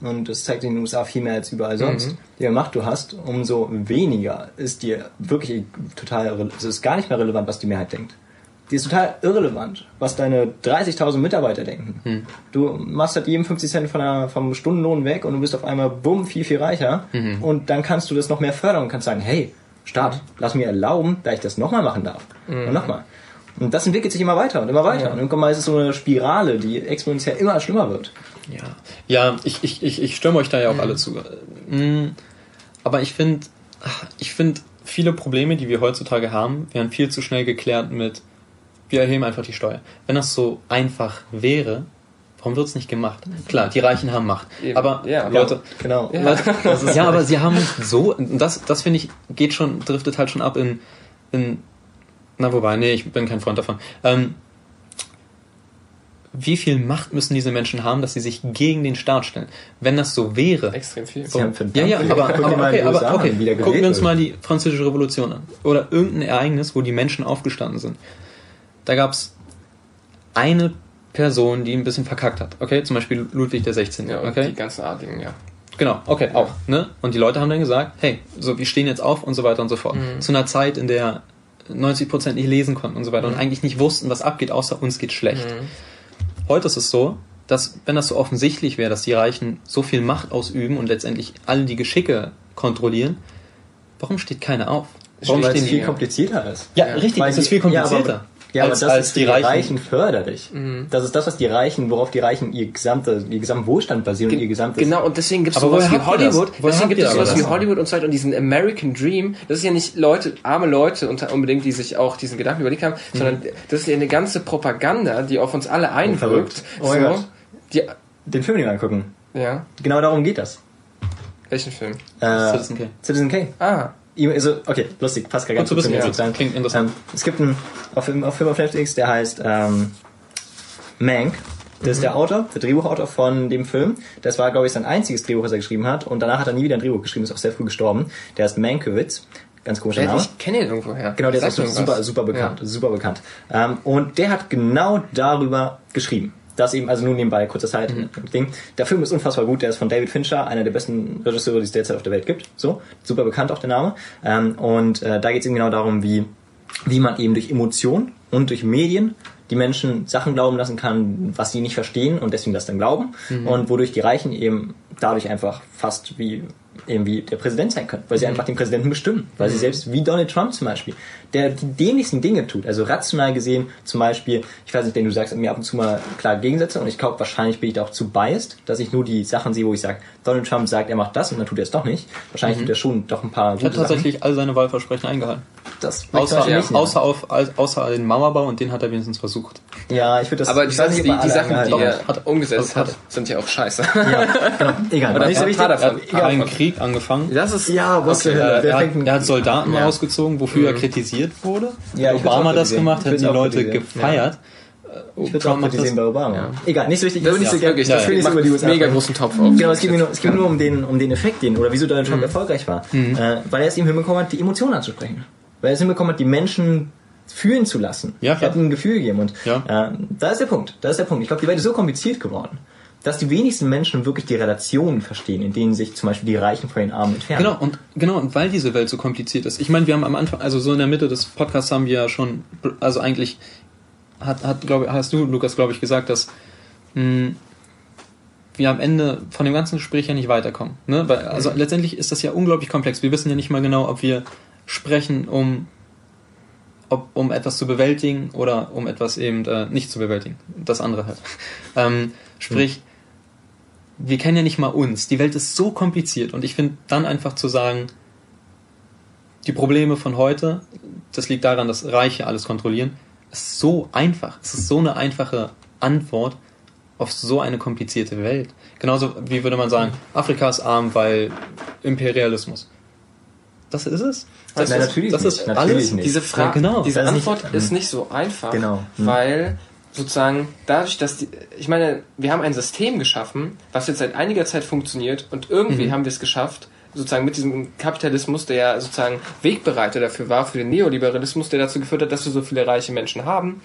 Und das zeigt in den USA viel mehr als überall sonst. Je mehr Macht du hast, umso weniger ist dir wirklich total, irre- es ist gar nicht mehr relevant, was die Mehrheit denkt. Die ist total irrelevant, was deine 30.000 Mitarbeiter denken. Du machst halt jedem 50 Cent von der, vom Stundenlohn weg und du bist auf einmal bumm viel, viel reicher. Und dann kannst du das noch mehr fördern und kannst sagen, hey, Staat, lass mir erlauben, da ich das nochmal machen darf. Und nochmal. Und das entwickelt sich immer weiter und immer weiter. Und irgendwann mal ist es so eine Spirale, die exponentiell immer schlimmer wird. Ja, ja ich, ich, ich, ich stimme euch da ja auch alle zu. Mm, Aber ich finde, ich finde, viele Probleme, die wir heutzutage haben, werden viel zu schnell geklärt mit, wir erheben einfach die Steuer. Wenn das so einfach wäre, warum wird es nicht gemacht? Klar, die Reichen haben Macht. Eben. Aber Ja, Leute, Genau. Ja. Leute, ja, aber sie haben so, das, das finde ich, geht schon, driftet halt schon ab in, in, na wobei, nee, ich bin kein Freund davon. Ähm, wie viel Macht müssen diese Menschen haben, dass sie sich gegen den Staat stellen? Wenn das so wäre. Extrem viel. Sie haben verdammt Ja, ja, aber, aber okay, aber okay. da gucken wir uns mal die französische Revolution an. Oder irgendein Ereignis, wo die Menschen aufgestanden sind. Da gab es eine Person, die ein bisschen verkackt hat. Okay, zum Beispiel Ludwig der 16. Ja, okay? die ganzen Adligen, ja. Genau, okay, auch. Ne? Und die Leute haben dann gesagt, hey, so, wir stehen jetzt auf und so weiter und so fort. Mhm. Zu einer Zeit, in der 90% nicht lesen konnten und so weiter und eigentlich nicht wussten, was abgeht, außer uns geht schlecht. Mhm. Heute ist es so, dass, wenn das so offensichtlich wäre, dass die Reichen so viel Macht ausüben und letztendlich alle die Geschicke kontrollieren, warum steht keiner auf? Warum Weil es viel komplizierter ist. Ja, richtig, Weil es ist viel komplizierter. Ja, aber, ja, als, aber das als ist für die Reichen, förderlich. Mhm. Das ist das, was die Reichen, worauf die Reichen ihr gesamter, ihr gesamten Wohlstand basieren und ihr gesamtes. Genau, und deswegen gibt es sowas wie? Hollywood. Deswegen gibt es aber sowas wie? Hollywood und so weiter und diesen American Dream. Das ist ja nicht Leute, arme Leute unbedingt, die sich auch diesen Gedanken überlegt haben, Mhm. sondern das ist ja eine ganze Propaganda, die auf uns alle einwirkt. verrückt. Oh so, die, Den Film nicht angucken. ja, Genau darum geht das. welchen Film? Äh, Citizen K. Citizen K. Ah, Also, okay, lustig, passt gar Gut ganz zu gut wissen, ja. Klingt interessant. Ähm, es gibt einen auf, Film- auf Film auf Netflix, der heißt ähm, Mank. Das ist der Autor, der Drehbuchautor von dem Film. Das war, glaube ich, sein einziges Drehbuch, das er geschrieben hat. Und danach hat er nie wieder ein Drehbuch geschrieben, ist auch sehr früh gestorben. Der ist Mankiewicz. Ganz komischer Name. ich kenne ihn irgendwoher. Genau, der ist auch super, super bekannt, super bekannt. Ähm, und der hat genau darüber geschrieben. Das eben, also nur nebenbei, kurzer Zeit, Mhm. Ding. Der Film ist unfassbar gut, der ist von David Fincher, einer der besten Regisseure, die es derzeit auf der Welt gibt. So, super bekannt auch der Name. Ähm, und äh, da geht es eben genau darum, wie, wie man eben durch Emotion und durch Medien die Menschen Sachen glauben lassen kann, was sie nicht verstehen und deswegen das dann glauben. Mhm. Und wodurch die Reichen eben dadurch einfach fast wie eben wie der Präsident sein können, weil sie einfach den Präsidenten bestimmen, weil sie selbst wie Donald Trump zum Beispiel, der die dämlichsten Dinge tut, also rational gesehen zum Beispiel, ich weiß nicht, denn du sagst mir ab und zu mal klar Gegensätze und ich glaube, wahrscheinlich bin ich da auch zu biased, dass ich nur die Sachen sehe, wo ich sage, Donald Trump sagt, er macht das und dann tut er es doch nicht. Wahrscheinlich tut er schon doch ein paar gute Sachen. tatsächlich all seine Wahlversprechen eingehalten. Das Außer, nehmen. außer, auf, außer den Mauerbau und den hat er wenigstens versucht. Ja, ich würde das Aber ich die, weiß Sachen, nicht, die, die Sachen, die er Hat- umgesetzt hat- hat, sind ja auch scheiße. hat. ja, genau, egal. Oder nicht so wichtig. davon. Er hat einen Krieg angefangen. Das ist Ja, was Okay, zur Hölle. Äh, Wer er, hat, fängt er hat Soldaten Ja. rausgezogen, wofür er kritisiert wurde. Ja, Obama das gemacht, würd's die Leute gefeiert. Ich würde auch kritisieren bei Obama. Ja. Egal, nicht so wichtig. Ich Das will nicht so wirklich, ich das will nicht über die USA mega großen Topf auf. Genau, es geht mir nur, es geht nur um den, um den Effekt, den, oder wieso Donald Mhm. Trump erfolgreich war. Äh, weil er es ihm hinbekommen hat, die Emotionen anzusprechen. Weil er es hinbekommen hat, die Menschen fühlen zu lassen. Ja, er klar. hat ihnen ein Gefühl gegeben. Und Ja. äh, da ist der Punkt. Da ist der Punkt. Ich glaube, die Welt ist so kompliziert geworden, dass die wenigsten Menschen wirklich die Relationen verstehen, in denen sich zum Beispiel die Reichen von den Armen entfernen. Genau, und genau, und weil diese Welt so kompliziert ist. Ich meine, wir haben am Anfang, also so in der Mitte des Podcasts haben wir ja schon, also eigentlich hat, hat glaube hast du, Lukas, glaube ich, gesagt, dass mh, wir am Ende von dem ganzen Gespräch ja nicht weiterkommen. Ne? Weil, also letztendlich ist das ja unglaublich komplex. Wir wissen ja nicht mal genau, ob wir sprechen, um, ob, um etwas zu bewältigen oder um etwas eben äh, nicht zu bewältigen. Das andere halt. Ähm, sprich, wir kennen ja nicht mal uns. Die Welt ist so kompliziert und ich finde dann einfach zu sagen, die Probleme von heute, das liegt daran, dass Reiche alles kontrollieren, ist so einfach. Es ist so eine einfache Antwort auf so eine komplizierte Welt. Genauso wie würde man sagen, Afrika ist arm, weil Imperialismus. Das ist es. Das Nein, ist, natürlich das nicht. ist Natürlich alles. nicht. Diese Frage, Ja, genau. diese Das ist nicht- Antwort ist nicht so einfach, Genau. Hm. weil sozusagen dadurch, dass die, ich meine, wir haben ein System geschaffen, was jetzt seit einiger Zeit funktioniert und irgendwie Mhm. haben wir es geschafft, sozusagen mit diesem Kapitalismus, der ja sozusagen Wegbereiter dafür war, für den Neoliberalismus, der dazu geführt hat, dass wir so viele reiche Menschen haben,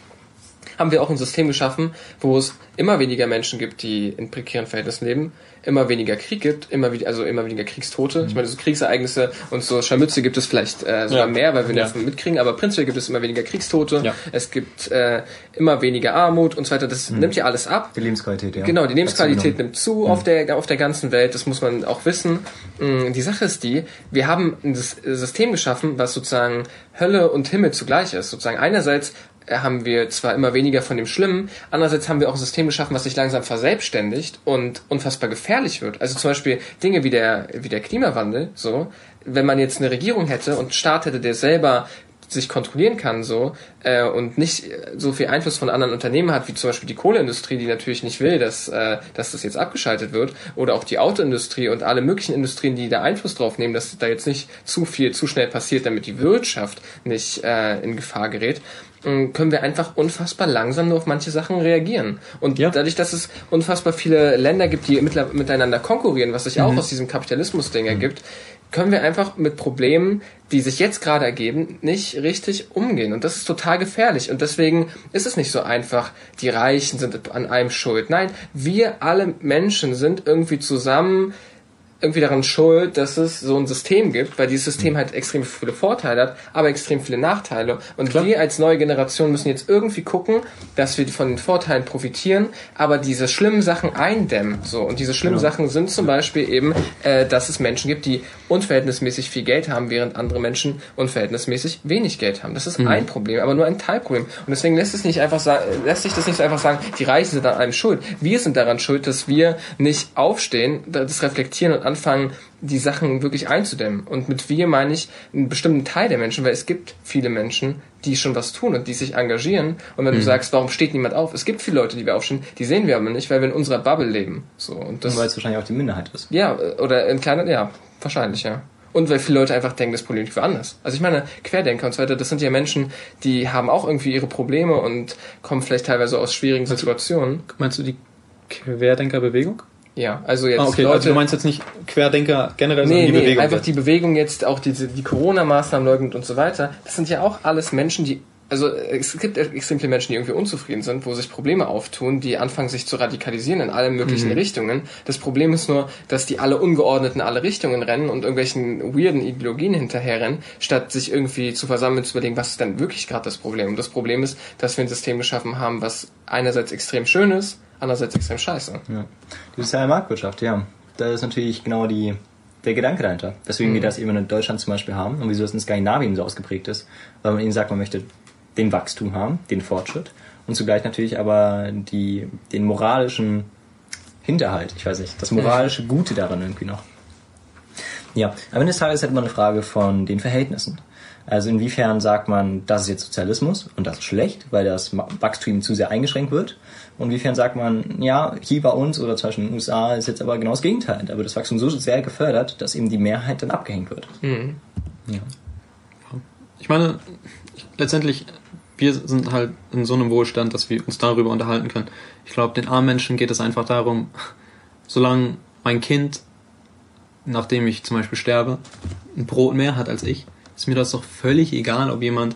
haben wir auch ein System geschaffen, wo es immer weniger Menschen gibt, die in prekären Verhältnissen leben, immer weniger Krieg gibt, immer wieder, also immer weniger Kriegstote. Ich meine, so Kriegsereignisse und so Scharmütze gibt es vielleicht äh, sogar Ja. mehr, weil wir Ja. davon mitkriegen, aber prinzipiell gibt es immer weniger Kriegstote, Ja. es gibt äh, immer weniger Armut und so weiter. Das nimmt ja alles ab. Die Lebensqualität, ja. Genau, die Lebensqualität nimmt zu auf, der, auf der ganzen Welt, das muss man auch wissen. Mm, Die Sache ist die, wir haben ein Sys- System geschaffen, was sozusagen Hölle und Himmel zugleich ist. Sozusagen einerseits haben wir zwar immer weniger von dem Schlimmen, andererseits haben wir auch ein System geschaffen, was sich langsam verselbstständigt und unfassbar gefährlich wird. Also zum Beispiel Dinge wie der, wie der Klimawandel, so, wenn man jetzt eine Regierung hätte und Staat hätte, der selber sich kontrollieren kann so äh, und nicht äh, so viel Einfluss von anderen Unternehmen hat, wie zum Beispiel die Kohleindustrie, die natürlich nicht will, dass, äh, dass das jetzt abgeschaltet wird, oder auch die Autoindustrie und alle möglichen Industrien, die da Einfluss drauf nehmen, dass da jetzt nicht zu viel zu schnell passiert, damit die Wirtschaft nicht äh, in Gefahr gerät, mh, können wir einfach unfassbar langsam nur auf manche Sachen reagieren. Und Ja. dadurch, dass es unfassbar viele Länder gibt, die miteinander konkurrieren, was sich auch aus diesem Kapitalismus-Ding ergibt, können wir einfach mit Problemen, die sich jetzt gerade ergeben, nicht richtig umgehen. Und das ist total gefährlich. Und deswegen ist es nicht so einfach, die Reichen sind an allem schuld. Nein, wir alle Menschen sind irgendwie zusammen irgendwie daran schuld, dass es so ein System gibt, weil dieses System halt extrem viele Vorteile hat, aber extrem viele Nachteile. Und Klar. wir als neue Generation müssen jetzt irgendwie gucken, dass wir von den Vorteilen profitieren, aber diese schlimmen Sachen eindämmen. So und diese schlimmen Sachen sind zum Beispiel eben, äh, dass es Menschen gibt, die unverhältnismäßig viel Geld haben, während andere Menschen unverhältnismäßig wenig Geld haben. Das ist ein Problem, aber nur ein Teilproblem. Und deswegen lässt es nicht einfach sagen, lässt sich das nicht so einfach sagen, die Reichen sind an allem schuld. Wir sind daran schuld, dass wir nicht aufstehen, das reflektieren und anfangen, die Sachen wirklich einzudämmen. Und mit wir meine ich einen bestimmten Teil der Menschen, weil es gibt viele Menschen, die schon was tun und die sich engagieren. Und wenn du sagst, warum steht niemand auf? Es gibt viele Leute, die wir aufstehen, die sehen wir aber nicht, weil wir in unserer Bubble leben. So und das Weil es wahrscheinlich auch die Minderheit ist. ja, oder in kleiner, ja, wahrscheinlich, ja. Und weil viele Leute einfach denken, das Problem liegt woanders. Also ich meine, Querdenker und so weiter, das sind ja Menschen, die haben auch irgendwie ihre Probleme und kommen vielleicht teilweise aus schwierigen Situationen. Meinst du die Querdenkerbewegung? Ja, also jetzt Ah, okay, Leute... also du meinst jetzt nicht Querdenker generell, Nee, sondern die nee, Bewegung. einfach die Bewegung jetzt, auch diese, die Corona-Maßnahmen leugnet und so weiter. Das sind ja auch alles Menschen, die, also es gibt extrem viele Menschen, die irgendwie unzufrieden sind, wo sich Probleme auftun, die anfangen sich zu radikalisieren in allen möglichen Richtungen. Das Problem ist nur, dass die alle ungeordnet in alle Richtungen rennen und irgendwelchen weirden Ideologien hinterherrennen, statt sich irgendwie zu versammeln und zu überlegen, was ist denn wirklich gerade das Problem. Und das Problem ist, dass wir ein System geschaffen haben, was einerseits extrem schön ist, andererseits extrem scheiße. Ja. Die soziale Marktwirtschaft, ja. Da ist natürlich genau die, der Gedanke dahinter. Weswegen wir das eben in Deutschland zum Beispiel haben und wieso das in Skandinavien so ausgeprägt ist. Weil man ihnen sagt, man möchte den Wachstum haben, den Fortschritt und zugleich natürlich aber die, den moralischen Hinterhalt, ich weiß nicht, das moralische Gute daran irgendwie noch. Ja, am Ende des Tages hätte man eine Frage von den Verhältnissen. Also inwiefern sagt man, das ist jetzt Sozialismus und das ist schlecht, weil das Wachstum zu sehr eingeschränkt wird? Und inwiefern sagt man, ja, hier bei uns oder zum Beispiel in den USA ist jetzt aber genau das Gegenteil. Da wird das Wachstum so sehr gefördert, dass eben die Mehrheit dann abgehängt wird. Ja. Ich meine, ich, letztendlich, wir sind halt in so einem Wohlstand, dass wir uns darüber unterhalten können. Ich glaube, den armen Menschen geht es einfach darum, solange mein Kind, nachdem ich zum Beispiel sterbe, ein Brot mehr hat als ich, ist mir das doch völlig egal, ob jemand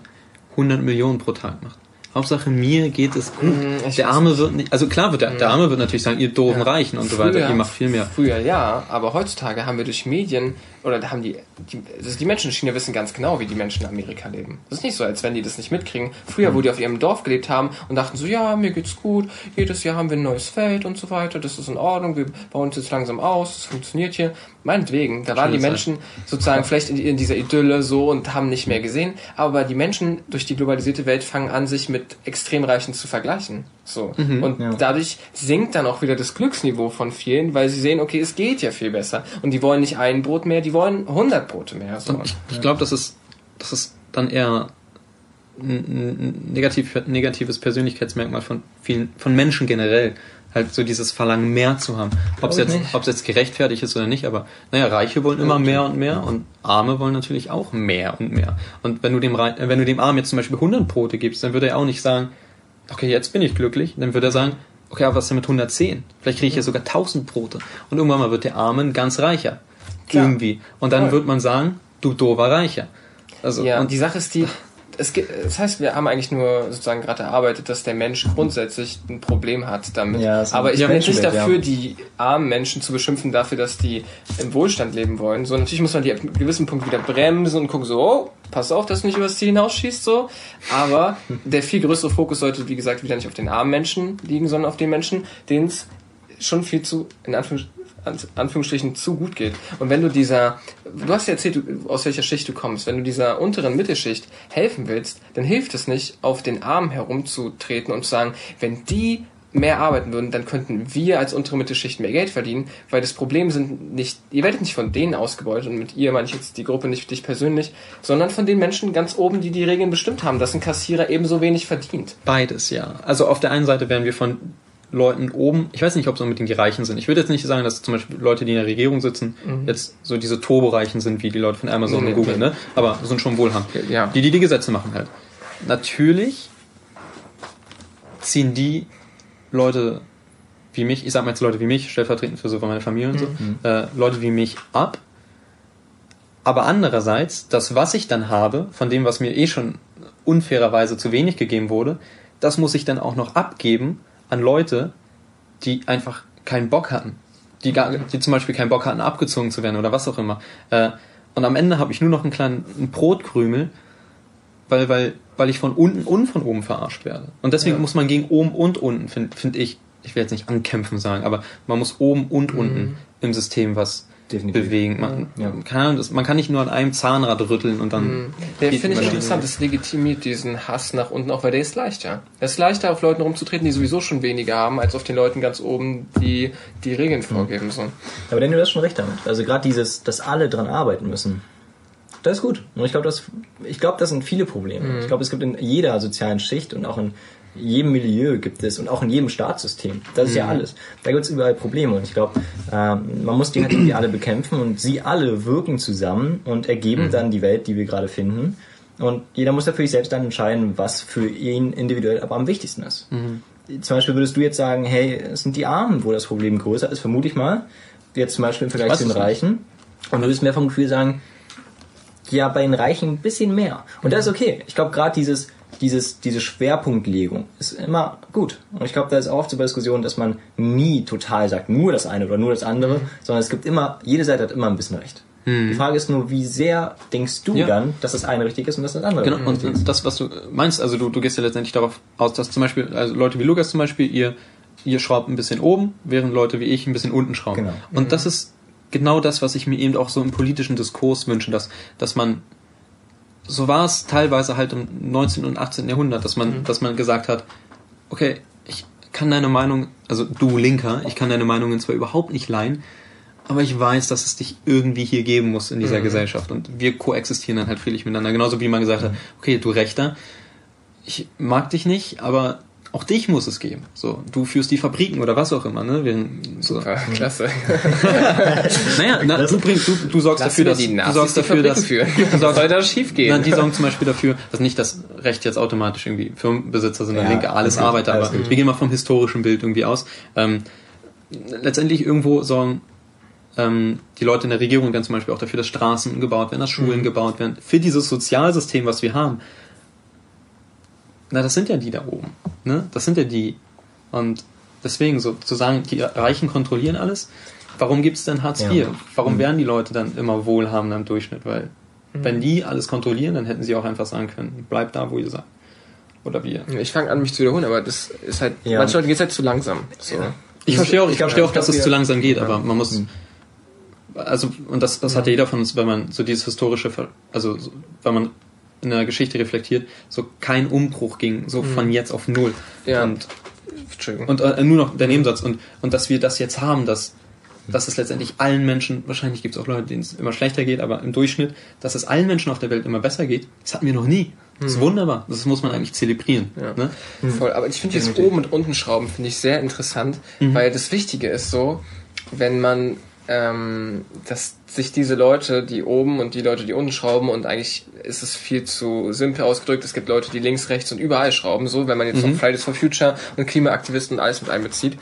100 Millionen pro Tag macht. Hauptsache mir geht es gut. Mhm, ich der Arme wird nicht, also klar wird der, der Arme wird natürlich sagen, ihr doofen Reichen und so weiter, Früher- ihr macht viel mehr. Früher ja, aber heutzutage haben wir durch Medien oder da haben die, die, die Menschen in China wissen ganz genau, wie die Menschen in Amerika leben. Das ist nicht so, als wenn die das nicht mitkriegen. Früher, wo die auf ihrem Dorf gelebt haben und dachten so, ja, mir geht's gut, jedes Jahr haben wir ein neues Feld und so weiter, das ist in Ordnung, wir bauen uns jetzt langsam aus, das funktioniert hier. Meinetwegen, da waren die Menschen sozusagen vielleicht in, in dieser Idylle so und haben nicht mehr gesehen, aber die Menschen durch die globalisierte Welt fangen an, sich mit Extremreichen zu vergleichen. So. und ja. dadurch sinkt dann auch wieder das Glücksniveau von vielen, weil sie sehen, okay, es geht ja viel besser. Und die wollen nicht ein Brot mehr, die wollen 100 Brote mehr. So. Und ich, ich glaube, das ist, das ist dann eher ein, ein negativ, negatives Persönlichkeitsmerkmal von vielen, von Menschen generell. Halt so dieses Verlangen mehr zu haben. Ob es jetzt, nicht. ob es jetzt gerechtfertigt ist oder nicht, aber naja, Reiche wollen immer mehr und mehr und Arme wollen natürlich auch mehr und mehr. Und wenn du dem, äh, wenn du dem Armen jetzt zum Beispiel 100 Brote gibst, dann würde er auch nicht sagen, okay, jetzt bin ich glücklich. Dann würde er sagen, okay, aber was ist denn mit 110? Vielleicht kriege ich ja sogar 1000 Brote. Und irgendwann mal wird der Arme ein ganz reicher. Klar. Irgendwie. Und dann Voll. wird man sagen, du doofer Reicher. Also, ja, und die Sache ist die, es gibt, das heißt, wir haben eigentlich nur sozusagen gerade erarbeitet, dass der Mensch grundsätzlich ein Problem hat damit. Ja, Aber ich bin jetzt nicht dafür, ja. die armen Menschen zu beschimpfen dafür, dass die im Wohlstand leben wollen. So, natürlich muss man die ab einem gewissen Punkt wieder bremsen und gucken so, oh, pass auf, dass du nicht übers Ziel hinausschießt, so. Aber der viel größere Fokus sollte, wie gesagt, wieder nicht auf den armen Menschen liegen, sondern auf den Menschen, denen es schon viel zu, in Anführungs An- Anführungsstrichen zu gut geht. Und wenn du dieser, du hast ja erzählt, aus welcher Schicht du kommst, wenn du dieser unteren Mittelschicht helfen willst, dann hilft es nicht, auf den Armen herumzutreten und zu sagen, wenn die mehr arbeiten würden, dann könnten wir als untere Mittelschicht mehr Geld verdienen, weil das Problem sind nicht, ihr werdet nicht von denen ausgebeutet und mit ihr meine ich jetzt die Gruppe nicht dich persönlich, sondern von den Menschen ganz oben, die die Regeln bestimmt haben, dass ein Kassierer ebenso wenig verdient. Beides, ja. Also auf der einen Seite werden wir von Leuten oben, ich weiß nicht, ob es unbedingt die Reichen sind. Ich würde jetzt nicht sagen, dass zum Beispiel Leute, die in der Regierung sitzen, jetzt so diese Turbo-Reichen sind, wie die Leute von Amazon Nee, und Google, nee. ne? Aber sind schon wohlhabend. Ja. Die, die die Gesetze machen halt. Natürlich ziehen die Leute wie mich, ich sag mal jetzt Leute wie mich, stellvertretend für so meine Familie und so, äh, Leute wie mich ab. Aber andererseits, das, was ich dann habe, von dem, was mir eh schon unfairerweise zu wenig gegeben wurde, das muss ich dann auch noch abgeben an Leute, die einfach keinen Bock hatten. die, gar, die zum Beispiel keinen Bock hatten, abgezogen zu werden oder was auch immer. Äh, und am Ende habe ich nur noch einen kleinen einen Brotkrümel, weil, weil, weil ich von unten und von oben verarscht werde. Und deswegen Ja. muss man gegen oben und unten, finde find ich, ich will jetzt nicht ankämpfen sagen, aber man muss oben und unten im System was Definitiv. bewegen. Man, Ja. das, man kann nicht nur an einem Zahnrad rütteln und dann. Der geht finde ich interessant, das legitimiert diesen Hass nach unten, auch weil der ist leichter. Es ist leichter, auf Leuten rumzutreten, die sowieso schon weniger haben, als auf den Leuten ganz oben, die die Regeln vorgeben. So. Aber Daniel, du hast schon recht damit. Also gerade dieses, dass alle dran arbeiten müssen. Das ist gut. Und ich glaube, das, ich glaube, das sind viele Probleme. Ich glaube, es gibt in jeder sozialen Schicht und auch in jedem Milieu gibt es und auch in jedem Staatssystem. Das ist ja alles. Da gibt es überall Probleme. Und ich glaube, ähm, man muss die halt irgendwie alle bekämpfen und sie alle wirken zusammen und ergeben dann die Welt, die wir gerade finden. Und jeder muss natürlich selbst dann entscheiden, was für ihn individuell aber am wichtigsten ist. Zum Beispiel würdest du jetzt sagen, hey, es sind die Armen, wo das Problem größer ist, vermute ich mal. Jetzt zum Beispiel im Vergleich zu den. Reichen. Und du würdest mehr vom Gefühl sagen, ja, bei den Reichen ein bisschen mehr. Und das ist okay. Ich glaube, gerade dieses, dieses, diese Schwerpunktlegung ist immer gut. Und ich glaube, da ist auch oft so bei Diskussionen, dass man nie total sagt, nur das eine oder nur das andere, sondern es gibt immer, jede Seite hat immer ein bisschen recht. Die Frage ist nur, wie sehr denkst du Ja. dann, dass das eine richtig ist und dass das andere Genau, richtig ist? und das, was du meinst, also du, du gehst ja letztendlich darauf aus, dass zum Beispiel, also Leute wie Lukas zum Beispiel, ihr, ihr schraubt ein bisschen oben, während Leute wie ich ein bisschen unten schrauben. Genau. Und das ist genau das, was ich mir eben auch so im politischen Diskurs wünsche, dass, dass man, so war es teilweise halt im 19. und 18. Jahrhundert, dass man, dass man gesagt hat, okay, ich kann deine Meinung, also du Linker, ich kann deine Meinungen zwar überhaupt nicht leihen, aber ich weiß, dass es dich irgendwie hier geben muss in dieser Gesellschaft und wir koexistieren dann halt friedlich miteinander. Genauso wie man gesagt hat, okay, du Rechter, ich mag dich nicht, aber auch dich muss es geben. So, du führst die Fabriken oder was auch immer, ne? Während, so. Super, klasse. Naja, na, du, bringst, du, du sorgst Lassen dafür, wir dass die du sorgst die dafür, dass führen. du Was soll sorgst, da schief gehen? Nein, die sorgen zum Beispiel dafür, dass nicht das Recht jetzt automatisch irgendwie Firmenbesitzer sind, Ja, Linke, alles okay, Arbeiter, alles aber gut. wir gehen mal vom historischen Bild irgendwie aus. Ähm, letztendlich irgendwo sorgen ähm, die Leute in der Regierung dann zum Beispiel auch dafür, dass Straßen gebaut werden, dass Schulen gebaut werden. Für dieses Sozialsystem, was wir haben, na, das sind ja die da oben. Ne? Das sind ja die. Und deswegen so zu sagen, die Reichen kontrollieren alles. Warum gibt es denn Hartz Ja. IV? Warum werden die Leute dann immer wohlhabender im Durchschnitt? Weil wenn die alles kontrollieren, dann hätten sie auch einfach sagen können, bleibt da, wo ihr seid. Oder wir. Ich fange an, mich zu wiederholen, aber das ist halt, Ja. manchen Leuten geht es halt zu langsam. So. Ich verstehe auch, ich verstehe auch, ich dass es zu langsam geht, aber man muss, also, und das, das hat ja jeder von uns, wenn man so dieses historische, Ver- also, so, wenn man in der Geschichte reflektiert, so kein Umbruch ging, so von jetzt auf null. Ja. Und, Entschuldigung. und äh, nur noch der Nebensatz. Und, und dass wir das jetzt haben, dass, dass es letztendlich allen Menschen, wahrscheinlich gibt es auch Leute, denen es immer schlechter geht, aber im Durchschnitt, dass es allen Menschen auf der Welt immer besser geht, das hatten wir noch nie. Das ist wunderbar. Das muss man eigentlich zelebrieren. Ja. Ne? Voll, aber ich finde dieses oben und unten Schrauben finde ich sehr interessant, Mhm. weil das Wichtige ist so, wenn man ähm, dass sich diese Leute, die oben und die Leute, die unten schrauben und eigentlich ist es viel zu simpel ausgedrückt, es gibt Leute, die links, rechts und überall schrauben, so, wenn man jetzt noch Fridays for Future und Klimaaktivisten und alles mit einbezieht.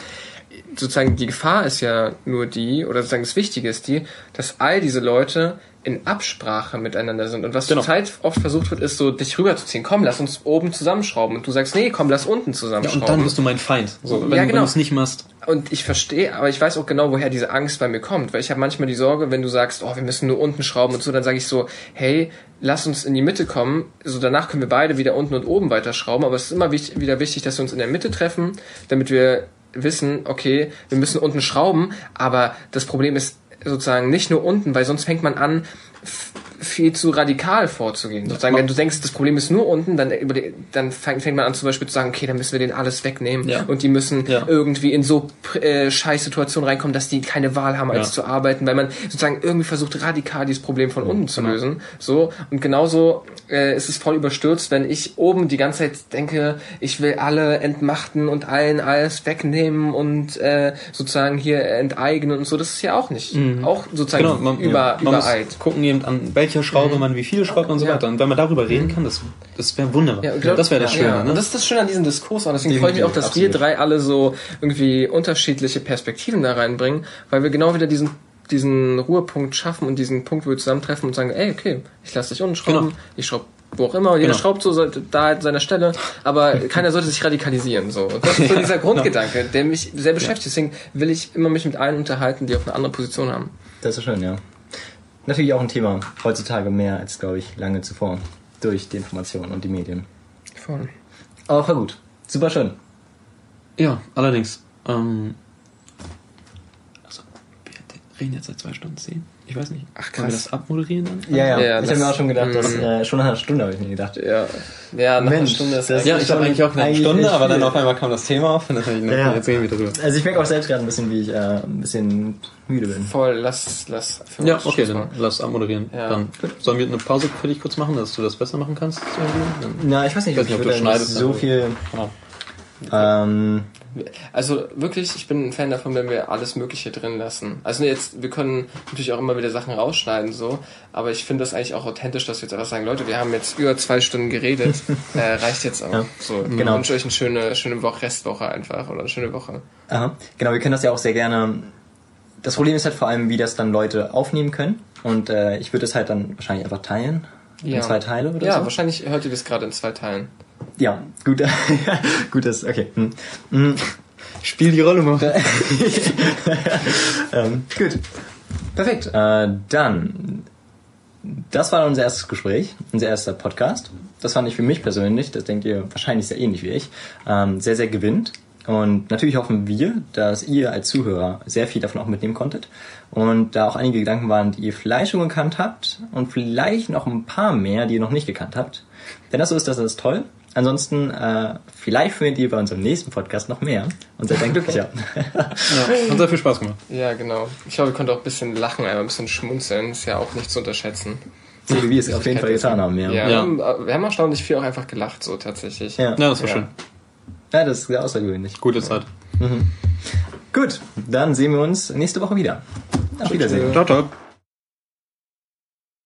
Sozusagen die Gefahr ist ja nur die, oder sozusagen das Wichtige ist die, dass all diese Leute in Absprache miteinander sind. Und was Genau. zurzeit oft versucht wird, ist so, dich rüberzuziehen. Komm, lass uns oben zusammenschrauben. Und du sagst, nee, komm, lass unten Ja, zusammenschrauben. und dann bist du mein Feind. So, wenn, Ja, du- genau. wenn du es nicht machst. Und ich verstehe, aber ich weiß auch genau, woher diese Angst bei mir kommt, weil ich habe manchmal die Sorge, wenn du sagst, oh, wir müssen nur unten schrauben und so, dann sage ich so, hey, lass uns in die Mitte kommen, so danach können wir beide wieder unten und oben weiterschrauben, aber es ist immer wichtig, wieder wichtig, dass wir uns in der Mitte treffen, damit wir wissen, okay, wir müssen unten schrauben, aber das Problem ist sozusagen nicht nur unten, weil sonst fängt man an, viel zu radikal vorzugehen. Sozusagen, wenn du denkst, das Problem ist nur unten, dann, dann fängt, man an zum Beispiel zu sagen, okay, dann müssen wir den alles wegnehmen Ja. und die müssen Ja. irgendwie in so äh, scheiß Situationen reinkommen, dass die keine Wahl haben, als Ja. zu arbeiten, weil man sozusagen irgendwie versucht, radikal dieses Problem von unten zu lösen. So, und genauso äh, ist es voll überstürzt, wenn ich oben die ganze Zeit denke, ich will alle entmachten und allen alles wegnehmen und äh, sozusagen hier enteignen und so. Das ist ja auch nicht. Auch sozusagen Genau, man, über, man übereilt. gucken eben an welcher Schraube man wie viel schraubt und so Ja. weiter. Und wenn man darüber reden kann, das, das wäre wunderbar. Ja, glaub- das wäre das ja, Schöne. Ja. Ne? Und das ist das Schöne an diesem Diskurs. Und deswegen freue ich mich auch, dass Definitiv, wir drei alle so irgendwie unterschiedliche Perspektiven da reinbringen, weil wir genau wieder diesen diesen Ruhepunkt schaffen und diesen Punkt, wo wir zusammentreffen und sagen, ey, okay, ich lasse dich unten schrauben, Genau. ich schraub wo auch immer, und jeder Genau. schraubt so sollte- da an seiner Stelle, aber keiner sollte sich radikalisieren. So. Und Das ist so dieser Grundgedanke, der mich sehr beschäftigt. Deswegen will ich immer mich mit allen unterhalten, die auch eine andere Position haben. Das ist schön, ja. Natürlich auch ein Thema heutzutage mehr als, glaube ich, lange zuvor. Durch die Informationen und die Medien. Voll. Aber voll gut. Super schön. Ja, allerdings. Ähm, also, wir reden jetzt seit zwei Stunden zehn. Ich weiß nicht. Ach, Wollen wir krass. das abmoderieren dann? Ja, ja. Ja, ich habe mir auch schon gedacht, dass Mhm. äh, schon nach einer Stunde habe ich mir gedacht. Ja, ja nach einer Mensch, Stunde ist das- Ja, ich habe eigentlich auch eine Stunde, aber dann auf einmal kam das Thema auf und dann habe ich gedacht, Ja. jetzt reden wir drüber. Also ich merke auch selbst gerade ein bisschen, wie ich äh, ein bisschen müde bin. voll. Lass, lass. Ja, okay, Schluss dann machen. lass abmoderieren. Ja. Dann sollen wir eine Pause für dich kurz machen, dass du das besser machen kannst? Na, ich weiß nicht, Ich weiß nicht, ob du schneidest, so viel. Ja. Ähm, Also wirklich, ich bin ein Fan davon, wenn wir alles Mögliche drin lassen. Also jetzt, wir können natürlich auch immer wieder Sachen rausschneiden, so, aber ich finde das eigentlich auch authentisch, dass wir jetzt einfach sagen, Leute, wir haben jetzt über zwei Stunden geredet, äh, reicht jetzt auch. Ja, so, genau. Ich wünsche euch eine schöne, schöne Woche, Restwoche einfach oder eine schöne Woche. aha. Genau, wir können das ja auch sehr gerne. Das Problem ist halt vor allem, wie das dann Leute aufnehmen können. Und äh, ich würde es halt dann wahrscheinlich einfach teilen. In zwei Teile oder ja, so. wahrscheinlich hört ihr das gerade in zwei Teilen. Ja, gut. gut, das, okay. Hm. Hm. Spiel die Rolle mal. ähm, gut. Perfekt. Äh, dann, das war unser erstes Gespräch, unser erster Podcast. Das fand ich für mich persönlich, das denkt ihr wahrscheinlich sehr ähnlich wie ich, ähm, sehr, sehr gewinnt. Und natürlich hoffen wir, dass ihr als Zuhörer sehr viel davon auch mitnehmen konntet. Und da auch einige Gedanken waren, die ihr vielleicht schon gekannt habt und vielleicht noch ein paar mehr, die ihr noch nicht gekannt habt. Wenn das so ist, das ist toll. Ansonsten, äh, vielleicht findet ihr bei unserem nächsten Podcast noch mehr und seid dann glücklicher. Ja, hat sehr viel Spaß gemacht. Ja, genau. Ich glaube, ihr könnt auch ein bisschen lachen, einmal ein bisschen schmunzeln, ist ja auch nicht zu unterschätzen. so wie wir es auf jeden Fall getan haben, ja. Ja, Ja, Wir, Ja. haben, wir haben erstaunlich viel auch einfach gelacht, so tatsächlich. ja. Ja, das war Ja. schön. das ist sehr außergewöhnlich. Gute Zeit. Gut, dann sehen wir uns nächste Woche wieder. Auf Wiedersehen. Ciao, ciao.